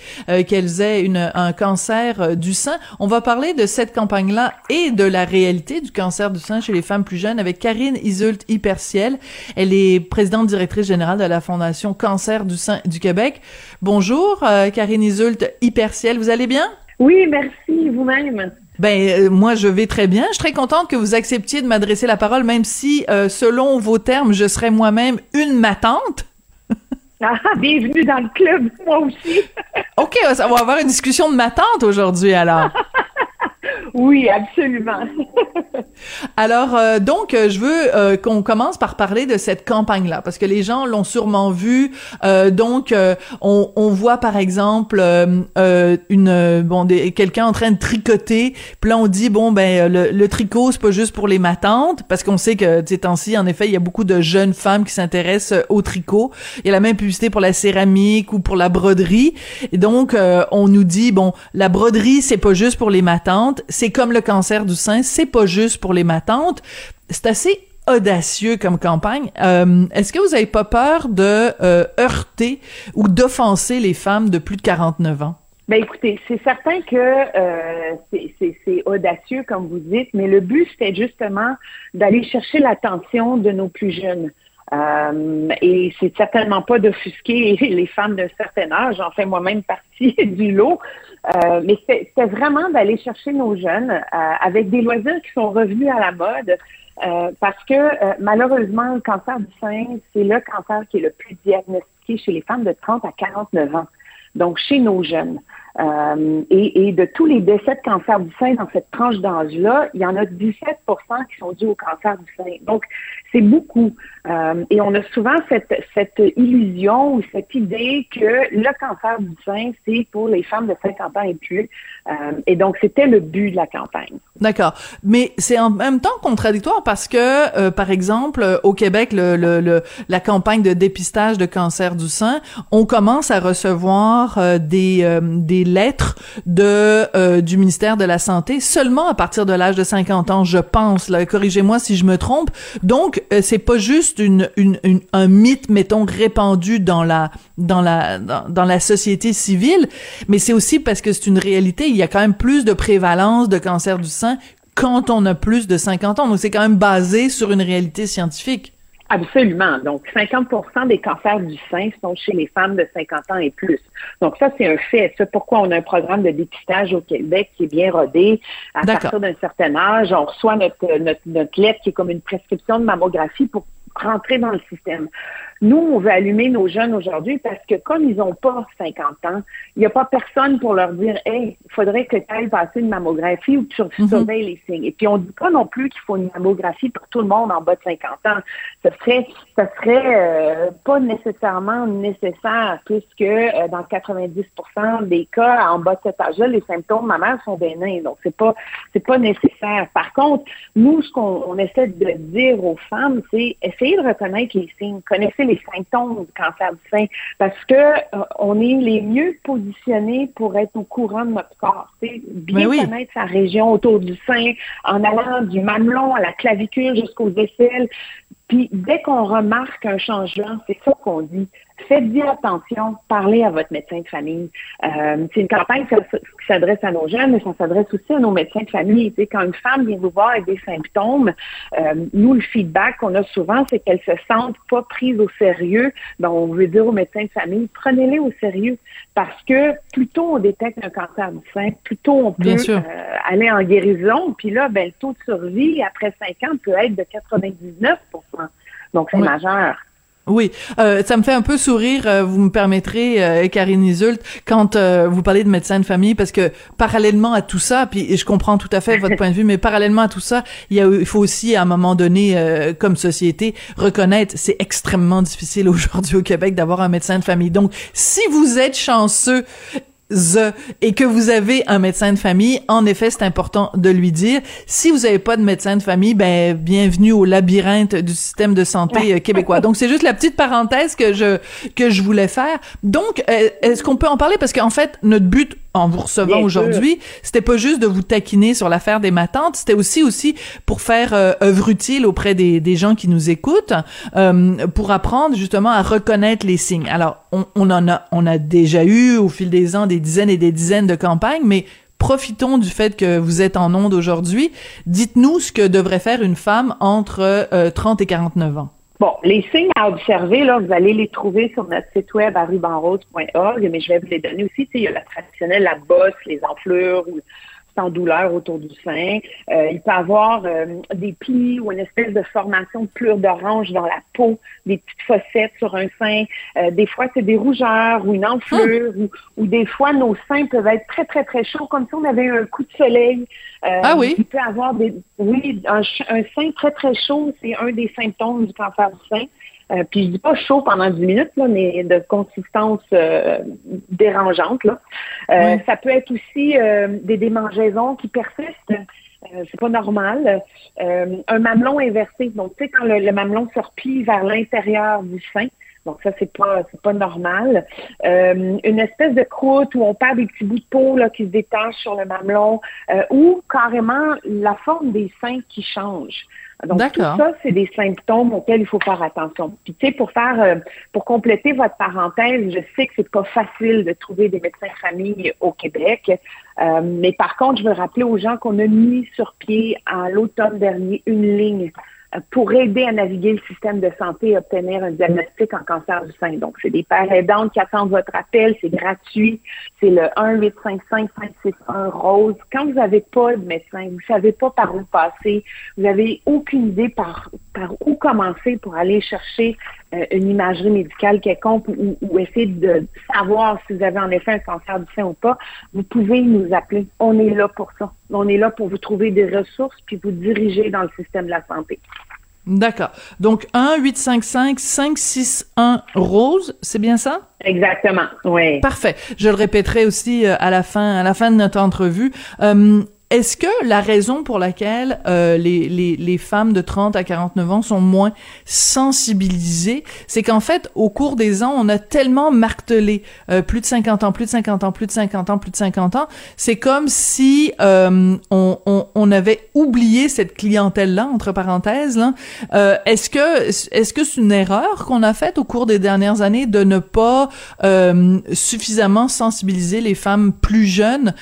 qu'elles aient une, un cancer du sein. On va parler de cette campagne-là et de la réalité du cancer du sein chez les femmes plus jeunes avec Karine Isult Hyperciel. Elle est présidente directrice générale de la Fondation Cancer du sein du Québec. Bonjour, euh, Karine Isult Hyperciel. Vous allez bien? Oui, merci, vous-même. Ben euh, moi je vais très bien. Je suis très contente que vous acceptiez de m'adresser la parole, même si euh, selon vos termes, je serais moi-même une matante. Ah, bienvenue dans le club, moi aussi. OK, on va avoir une discussion de matante aujourd'hui alors. Oui, absolument. Alors, euh, donc, euh, je veux euh, qu'on commence par parler de cette campagne-là, parce que les gens l'ont sûrement vu. donc, on, on, voit par exemple une bon quelqu'un en train de tricoter. Puis là, on dit bon ben le, le tricot c'est pas juste pour les matantes, parce qu'on sait que ces temps-ci, en effet, il y a beaucoup de jeunes femmes qui s'intéressent au tricot. Il y a la même publicité pour la céramique ou pour la broderie. Et donc, on nous dit bon, la broderie c'est pas juste pour les matantes c'est comme le cancer du sein, c'est pas juste pour les matantes. C'est assez audacieux comme campagne. Euh, est-ce que vous avez pas peur de euh, heurter ou d'offenser les femmes de plus de 49 ans? Ben écoutez, c'est certain que euh, c'est audacieux, comme vous dites, mais le but, c'était justement d'aller chercher l'attention de nos plus jeunes. Euh, et c'est certainement pas d'offusquer les femmes d'un certain âge, j'en fais moi-même partie du lot, euh, mais c'était vraiment d'aller chercher nos jeunes euh, avec des loisirs qui sont revenus à la mode, euh, parce que malheureusement, le cancer du sein, c'est le cancer qui est le plus diagnostiqué chez les femmes de 30 à 49 ans, donc chez nos jeunes. Euh, et, de tous les décès de cancer du sein dans cette tranche d'âge-là, il y en a 17% qui sont dus au cancer du sein. Donc, c'est beaucoup. Euh, et on a souvent cette, illusion ou cette idée que le cancer du sein, c'est pour les femmes de 50 ans et plus. Euh, et donc, c'était le but de la campagne. D'accord. Mais c'est en même temps contradictoire parce que, par exemple, au Québec, la campagne de dépistage de cancer du sein, on commence à recevoir des, des lettres de du ministère de la Santé seulement à partir de l'âge de 50 ans, je pense. Corrigez-moi si je me trompe. Donc, c'est pas juste une, un mythe, mettons, répandu dans la dans la dans la société civile, mais c'est aussi parce que c'est une réalité. Il y a quand même plus de prévalence de cancer du sein quand on a plus de 50 ans. Donc, c'est quand même basé sur une réalité scientifique. Absolument. Donc, 50% des cancers du sein sont chez les femmes de 50 ans et plus. Donc, ça, c'est un fait. C'est pourquoi on a un programme de dépistage au Québec qui est bien rodé. À partir d'un certain âge, on reçoit notre, notre, notre lettre qui est comme une prescription de mammographie pour rentrer dans le système. Nous, on veut allumer nos jeunes aujourd'hui parce que comme ils n'ont pas 50 ans, il n'y a pas personne pour leur dire Hey, il faudrait que tu ailles passer une mammographie ou que tu mhm. surveilles les signes. Et puis on ne dit pas non plus qu'il faut une mammographie pour tout le monde en bas de 50 ans. Ce serait, ce serait euh, pas nécessairement nécessaire puisque euh, dans 90 des cas, en bas de cet âge-là, les symptômes mammaires sont bénins. Donc, c'est pas c'est pas nécessaire. Par contre, nous, ce qu'on essaie de dire aux femmes, c'est essayer de reconnaître les signes, connaissez les symptômes du cancer du sein parce que euh, on est les mieux positionnés pour être au courant de notre corps. Bien connaître sa région autour du sein en allant du mamelon à la clavicule jusqu'aux aisselles. Puis dès qu'on remarque un changement, c'est ça qu'on dit. Faites-y attention, parlez à votre médecin de famille. Euh, c'est une campagne qui s'adresse à nos jeunes, mais ça s'adresse aussi à nos médecins de famille. Tu quand une femme vient vous voir avec des symptômes, euh, nous, le feedback qu'on a souvent, c'est qu'elle se sente pas prise au sérieux. Donc, on veut dire aux médecins de famille, prenez-les au sérieux. Parce que plus tôt on détecte un cancer du sein, plus tôt on peut euh, aller en guérison. Puis là, ben, le taux de survie après 5 ans peut être de 99% Donc, c'est majeur. Oui, euh, ça me fait un peu sourire, euh, vous me permettrez, euh, Karine Isult, quand euh, vous parlez de médecin de famille, parce que parallèlement à tout ça, puis je comprends tout à fait votre point de vue, mais parallèlement à tout ça, il, y a, il faut aussi, à un moment donné, comme société, reconnaître, c'est extrêmement difficile aujourd'hui au Québec d'avoir un médecin de famille. Donc, si vous êtes chanceux et que vous avez un médecin de famille, en effet, c'est important de lui dire. Si vous n'avez pas de médecin de famille, ben bienvenue au labyrinthe du système de santé euh, québécois. Donc c'est juste la petite parenthèse que je que je voulais faire. Donc euh, est-ce qu'on peut en parler? Parce qu'en fait notre but en vous recevant aujourd'hui, c'était pas juste de vous taquiner sur l'affaire des matantes, c'était aussi aussi pour faire euh, œuvre utile auprès des, des gens qui nous écoutent, euh, pour apprendre justement à reconnaître les signes. Alors, on, on en a, on a déjà eu au fil des ans des dizaines et des dizaines de campagnes, mais profitons du fait que vous êtes en onde aujourd'hui. Dites-nous ce que devrait faire une femme entre 30 euh, et 49 ans. Bon, les signes à observer, là, vous allez les trouver sur notre site web à mais je vais vous les donner aussi. Il y a la traditionnelle, la bosse, les enflures, sans douleur autour du sein. Euh, il peut avoir euh, des plis ou une espèce de formation de plure d'orange dans la peau, des petites fossettes sur un sein. Euh, des fois, c'est des rougeurs ou une enflure ou, ou, des fois, nos seins peuvent être très, très, très chauds, comme si on avait un coup de soleil. ah oui? Il peut avoir des... Oui, un, un sein très, très chaud, c'est un des symptômes du cancer du sein. Euh, puis je dis pas chaud pendant 10 minutes, là, mais de consistance euh, dérangeante. Là. Euh, ça peut être aussi des démangeaisons qui persistent. c'est pas normal. un mamelon inversé. Donc, tu sais, quand le, mamelon se replie vers l'intérieur du sein, donc ça, c'est pas c'est pas normal. une espèce de croûte où on perd des petits bouts de peau là, qui se détachent sur le mamelon, ou carrément la forme des seins qui change. Donc, tout ça, c'est des symptômes auxquels il faut faire attention. Puis, tu sais, pour faire, euh, pour compléter votre parenthèse, je sais que c'est pas facile de trouver des médecins de famille au Québec. Euh, mais par contre, je veux rappeler aux gens qu'on a mis sur pied à l'automne dernier une ligne pour aider à naviguer le système de santé et obtenir un diagnostic en cancer du sein. Donc, c'est des pères aidantes qui attendent votre appel, c'est gratuit, c'est le 1-855-561-ROSE. Quand vous n'avez pas de médecin, vous ne savez pas par où passer, vous n'avez aucune idée par où commencer pour aller chercher euh, une imagerie médicale quelconque ou, ou, essayer de savoir si vous avez en effet un cancer du sein ou pas, vous pouvez nous appeler. On est là pour ça. On est là pour vous trouver des ressources puis vous diriger dans le système de la santé. D'accord. Donc 1 855 561 rose, c'est bien ça? Exactement. Oui. Parfait. Je le répéterai aussi euh, à la fin à la fin de notre entrevue. Euh, est-ce que la raison pour laquelle euh, les, les, femmes de 30 à 49 ans sont moins sensibilisées, c'est qu'en fait, au cours des ans, on a tellement martelé euh, plus de 50 ans, plus de 50 ans, plus de 50 ans, plus de 50 ans, c'est comme si euh, on, on, on, avait oublié cette clientèle-là, entre parenthèses. Là. Euh, est-ce que est-ce que c'est une erreur qu'on a faite au cours des dernières années de ne pas suffisamment sensibiliser les femmes plus jeunes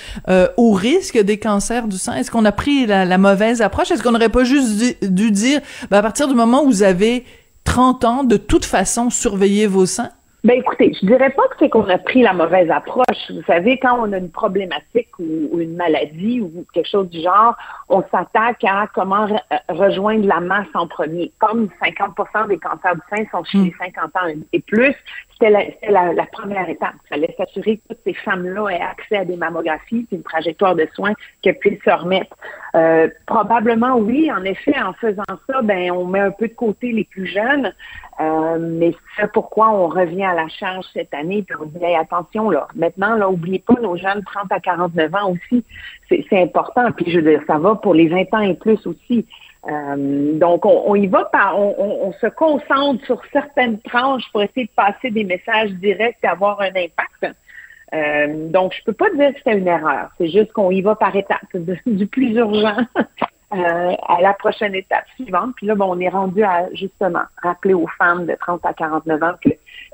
au risque des cancers Est-ce qu'on a pris la, mauvaise approche? Est-ce qu'on n'aurait pas juste dû, dire, ben, à partir du moment où vous avez 30 ans, de toute façon, surveillez vos seins? Ben écoutez, je dirais pas que c'est qu'on a pris la mauvaise approche. Vous savez, quand on a une problématique ou, une maladie ou quelque chose du genre, on s'attaque à comment rejoindre la masse en premier. Comme 50 des cancers du sein sont chez hmm. les 50 ans et plus, c'était la, la, première étape. Il fallait s'assurer que toutes ces femmes-là aient accès à des mammographies, une trajectoire de soins qu'elles puissent se remettre. Euh, probablement oui, en effet, en faisant ça, ben on met un peu de côté les plus jeunes, euh, mais c'est pourquoi on revient à la charge cette année, puis on dit attention là, maintenant là, oubliez pas nos jeunes 30 à 49 ans aussi, c'est important. Puis je veux dire, ça va pour les 20 ans et plus aussi. Euh, donc, on, y va par, on, se concentre sur certaines tranches pour essayer de passer des messages directs et avoir un impact. Euh, donc, je peux pas dire que c'est une erreur. C'est juste qu'on y va par étapes, du plus urgent euh, à la prochaine étape suivante. Puis là, bon, on est rendu à justement rappeler aux femmes de 30 à 49 ans que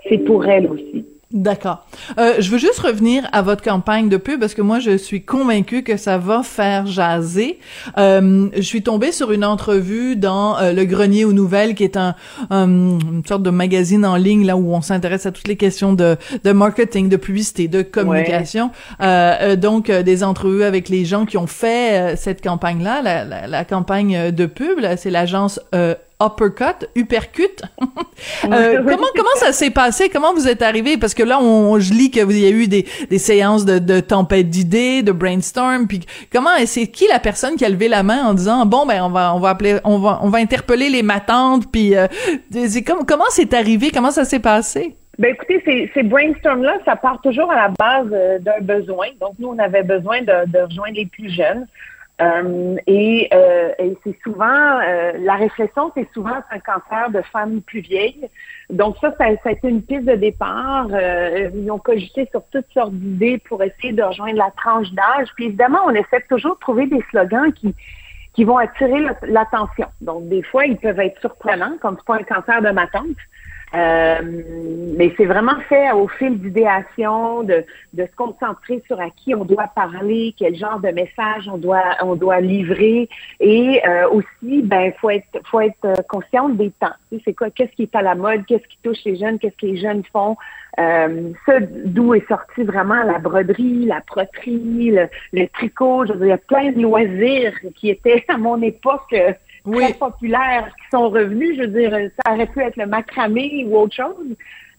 c'est pour elles aussi. D'accord. Euh, je veux juste revenir à votre campagne de pub parce que moi je suis convaincue que ça va faire jaser. Euh, je suis tombée sur une entrevue dans euh, le Grenier aux Nouvelles qui est un, une sorte de magazine en ligne là où on s'intéresse à toutes les questions de, de marketing, de publicité, de communication. Euh, donc des entrevues avec les gens qui ont fait cette campagne là, la, la, la campagne de pub. C'est l'agence uppercut, uppercut. euh, comment comment ça s'est passé? Comment vous êtes arrivé? Parce que là, on, je lis qu'il y a eu des, des séances de, de tempête d'idées, de brainstorm. Puis comment c'est qui la personne qui a levé la main en disant bon ben on va on va appeler on va on va interpeller les matantes. Puis euh, c'est comme comment c'est arrivé? Comment ça s'est passé? Ben écoutez, ces, ces brainstorms-là, ça part toujours à la base euh, d'un besoin. Donc, nous, on avait besoin de, de rejoindre les plus jeunes. Euh, et, euh, et c'est souvent, euh, la réflexion, c'est souvent un cancer de femmes plus vieilles. Donc ça, ça, a été une piste de départ. ils ont cogité sur toutes sortes d'idées pour essayer de rejoindre la tranche d'âge. Puis évidemment, on essaie toujours de trouver des slogans qui qui vont attirer l'attention. Donc des fois, ils peuvent être surprenants, comme c'est pas un cancer de ma tante. Euh, mais c'est vraiment fait au fil d'idéation, de, de se concentrer sur à qui on doit parler, quel genre de message on doit on doit livrer, et euh, aussi, ben faut être faut être euh, conscient des temps. C'est quoi, qu'est-ce qui est à la mode, qu'est-ce qui touche les jeunes, qu'est-ce que les jeunes font. Euh, ça, d'où est sorti vraiment la broderie, la proterie, le, le tricot. Je veux dire, il y a plein de loisirs qui étaient à mon époque très populaires qui sont revenus. Je veux dire, ça aurait pu être le macramé ou autre chose.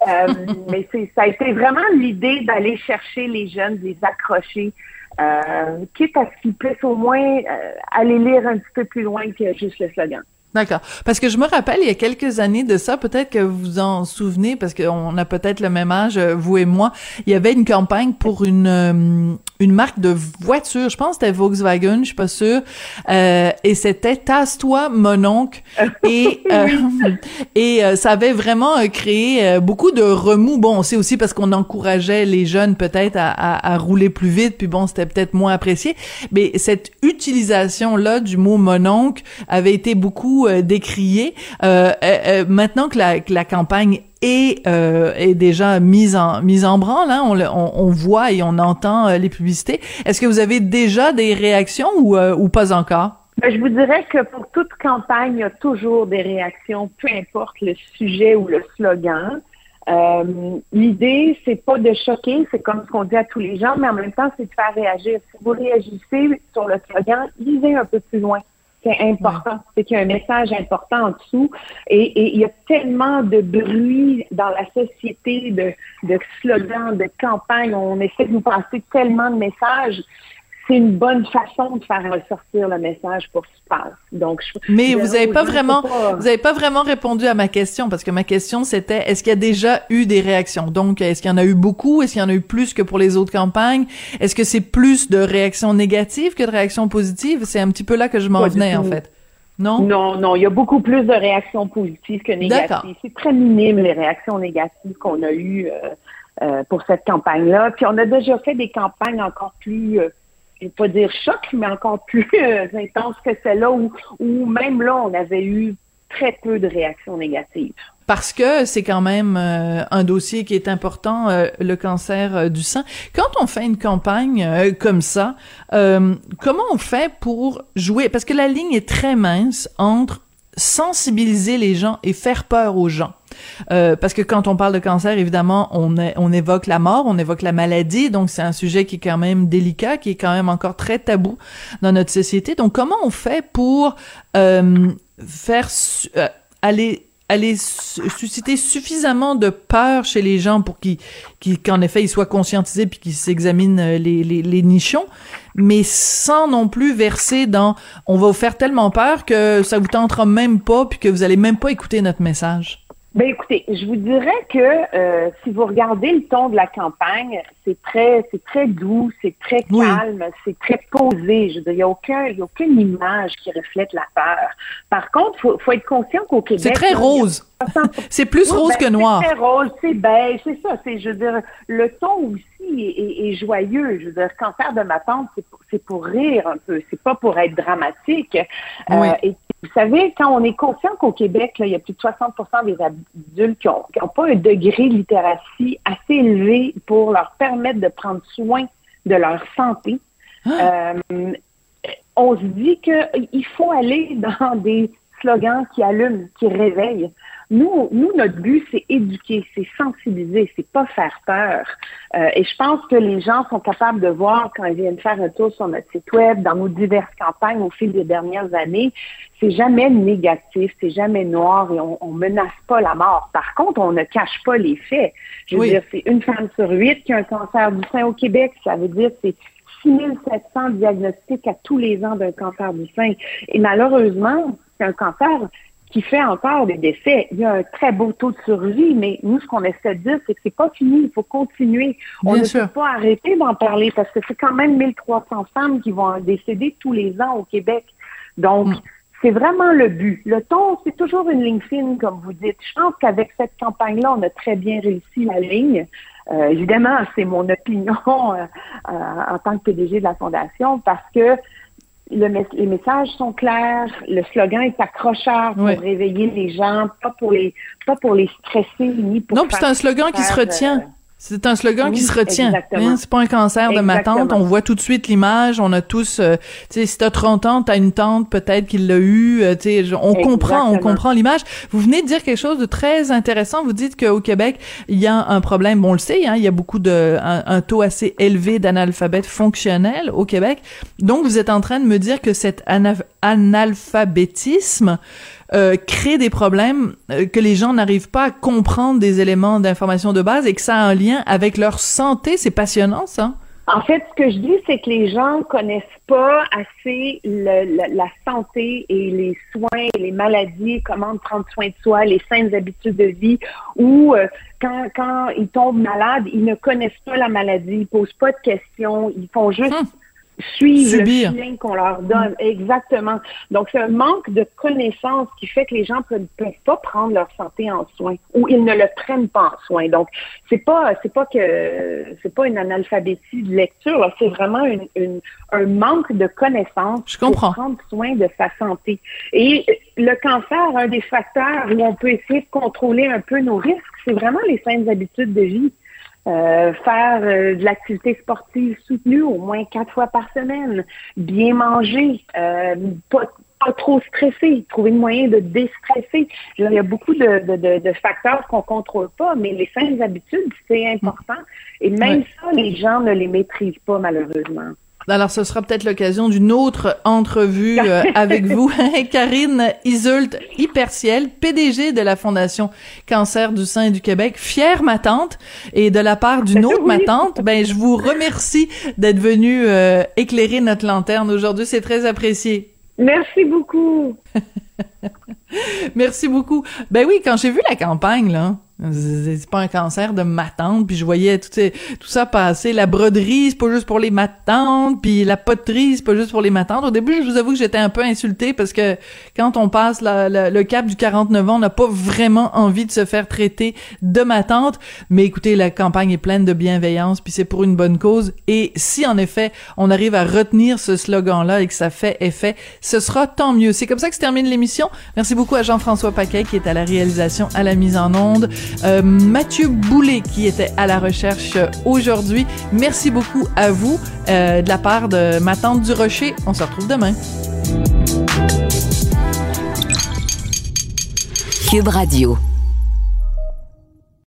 Euh, mais c'est, ça a été vraiment l'idée d'aller chercher les jeunes, de les accrocher, euh, quitte à ce qu'ils puissent au moins euh, aller lire un petit peu plus loin que juste le slogan. D'accord. Parce que je me rappelle, il y a quelques années de ça, peut-être que vous vous en souvenez, parce qu'on a peut-être le même âge, euh, vous et moi, il y avait une campagne pour une euh, une marque de voiture, je pense que c'était Volkswagen, je suis pas sûre, euh, et c'était Tasse-toi, mon oncle, et et ça avait vraiment créé beaucoup de remous. Bon, on sait aussi parce qu'on encourageait les jeunes peut-être à, à, à, rouler plus vite, puis bon, c'était peut-être moins apprécié, mais cette utilisation-là du mot mon oncle avait été beaucoup euh, décrié. Euh, euh, maintenant que la, campagne est, déjà mise en mise en branle, hein, on, voit et on entend les publicités. Est-ce que vous avez déjà des réactions ou, pas encore? Ben, je vous dirais que pour toute campagne, il y a toujours des réactions, peu importe le sujet ou le slogan. L'idée, c'est pas de choquer, c'est comme ce qu'on dit à tous les gens, mais en même temps, c'est de faire réagir. Si vous réagissez sur le slogan, lisez un peu plus loin. C'est important. C'est qu'il y a un message important en dessous. Et, il y a tellement de bruit dans la société, de, de slogans, de campagnes. On essaie de nous passer tellement de messages c'est une bonne façon de faire ressortir le message pour ce qui se passe. Donc, mais vous n'avez pas vraiment, vous avez pas vraiment répondu à ma question parce que ma question c'était est-ce qu'il y a déjà eu des réactions? Donc, est-ce qu'il y en a eu beaucoup? Est-ce qu'il y en a eu plus que pour les autres campagnes? Est-ce que c'est plus de réactions négatives que de réactions positives? C'est un petit peu là que je m'en venais en fait. Non? Non, non, il y a beaucoup plus de réactions positives que négatives. C'est très minime les réactions négatives qu'on a eues euh, euh, pour cette campagne-là. Puis on a déjà fait des campagnes encore plus euh, je vais pas dire choc, mais encore plus euh, intense que celle-là, où, où même là, on avait eu très peu de réactions négatives. Parce que c'est quand même euh, un dossier qui est important, euh, le cancer du sein. Quand on fait une campagne comme ça, comment on fait pour jouer? Parce que la ligne est très mince entre sensibiliser les gens et faire peur aux gens. Euh, parce que quand on parle de cancer, évidemment, on, évoque la mort, on évoque la maladie, donc c'est un sujet qui est quand même délicat, qui est quand même encore très tabou dans notre société. Donc comment on fait pour euh, faire euh, aller aller susciter suffisamment de peur chez les gens pour qu'ils qu'en effet ils soient conscientisés puis qu'ils s'examinent les, les, les nichons mais sans non plus verser dans on va vous faire tellement peur que ça vous tentera même pas puis que vous allez même pas écouter notre message? Ben écoutez, je vous dirais que euh, si vous regardez le ton de la campagne, c'est très, c'est très doux, c'est très calme, c'est très posé. Je veux dire, il n'y a aucun, il y a aucune image qui reflète la peur. Par contre, faut, faut être conscient qu'au Québec, c'est très rose. c'est plus rose que ben, noir. C'est très rose, c'est beige, c'est ça. C'est, je veux dire, le ton aussi est, joyeux. Je veux dire, cancer de ma tante, c'est pour, rire un peu. C'est pas pour être dramatique. Euh, et vous savez, quand on est conscient qu'au Québec, il y a plus de 60% des adultes qui n'ont pas un degré de littératie assez élevé pour leur permettre de prendre soin de leur santé, ah! euh, on se dit qu'il faut aller dans des slogans qui allument, qui réveillent. Nous, nous, notre but, c'est éduquer, c'est sensibiliser, c'est pas faire peur. Euh, et je pense que les gens sont capables de voir quand ils viennent faire un tour sur notre site web, dans nos diverses campagnes au fil des dernières années, c'est jamais négatif, c'est jamais noir et on, on menace pas la mort. Par contre, on ne cache pas les faits. Je veux dire, c'est une femme sur huit qui a un cancer du sein au Québec. Ça veut dire c'est 6700 diagnostics à tous les ans d'un cancer du sein. Et malheureusement, c'est un cancer qui fait encore des décès. Il y a un très beau taux de survie, mais nous, ce qu'on essaie de dire, c'est que c'est pas fini, il faut continuer. On ne peut pas arrêter d'en parler parce que c'est quand même 1300 femmes qui vont décéder tous les ans au Québec. Donc, mm. c'est vraiment le but. Le ton, c'est toujours une ligne fine, comme vous dites. Je pense qu'avec cette campagne-là, on a très bien réussi la ligne. Euh, évidemment, c'est mon opinion euh, euh, en tant que PDG de la Fondation parce que les messages sont clairs, le slogan est accrocheur pour réveiller les gens, pas pour les pas pour les stresser ni pour Non, c'est un slogan qui se retient. C'est un slogan qui se retient. Hein, c'est pas un cancer de ma tante. On voit tout de suite l'image. On a tous, euh, tu sais, si t'as 30 ans, t'as une tante peut-être qui l'a eu. Euh, tu sais, on comprend, on comprend l'image. Vous venez de dire quelque chose de très intéressant. Vous dites qu'au Québec, il y a un problème. Bon, on le sait, hein, il y a beaucoup de, un, taux assez élevé d'analphabètes fonctionnels au Québec. Donc, vous êtes en train de me dire que cet analphabétisme euh, crée des problèmes euh, que les gens n'arrivent pas à comprendre des éléments d'information de base et que ça a un lien avec leur santé. C'est passionnant, ça. En fait, ce que je dis, c'est que les gens connaissent pas assez la santé et les soins, les maladies, comment prendre soin de soi, les saines habitudes de vie, ou euh, quand, quand ils tombent malades, ils ne connaissent pas la maladie, ils posent pas de questions, ils font juste hum suivre le feeling qu'on leur donne. Exactement. Donc, c'est un manque de connaissances qui fait que les gens ne peuvent, pas prendre leur santé en soin ou ils ne le prennent pas en soin. Donc, c'est pas, c'est pas que, c'est pas une analphabétie de lecture, c'est vraiment une, un manque de connaissances pour prendre soin de sa santé. Et le cancer, un des facteurs où on peut essayer de contrôler un peu nos risques, c'est vraiment les saines habitudes de vie. Euh, faire euh, de l'activité sportive soutenue au moins quatre fois par semaine, bien manger, euh, pas, trop stresser, trouver une moyen de déstresser. Il y a beaucoup de, de, de, facteurs qu'on contrôle pas, mais les saines habitudes, c'est important. Et même ça, les gens ne les maîtrisent pas, malheureusement. Alors, ce sera peut-être l'occasion d'une autre entrevue euh, avec vous. Karine Isult Hyperciel, PDG de la Fondation Cancer du sein du Québec, fière ma tante, et de la part d'une autre ma tante, ben, je vous remercie d'être venue euh, éclairer notre lanterne aujourd'hui. C'est très apprécié. Merci beaucoup. Merci beaucoup. Ben oui, quand j'ai vu la campagne, là, c'est pas un cancer de ma tante, puis je voyais tout, ça passer. La broderie, c'est pas juste pour les matantes, puis la poterie, c'est pas juste pour les matantes. Au début, je vous avoue que j'étais un peu insultée parce que quand on passe le cap du 49 ans, on n'a pas vraiment envie de se faire traiter de ma tante. Mais écoutez, la campagne est pleine de bienveillance, puis c'est pour une bonne cause. Et si en effet, on arrive à retenir ce slogan-là et que ça fait effet, ce sera tant mieux. C'est comme ça que se termine l'émission. Merci beaucoup à Jean-François Paquet qui est à la réalisation, à la mise en onde. Euh, Mathieu Boulet qui était à la recherche aujourd'hui. Merci beaucoup à vous euh, de la part de ma tante du Rocher. On se retrouve demain. Cube Radio.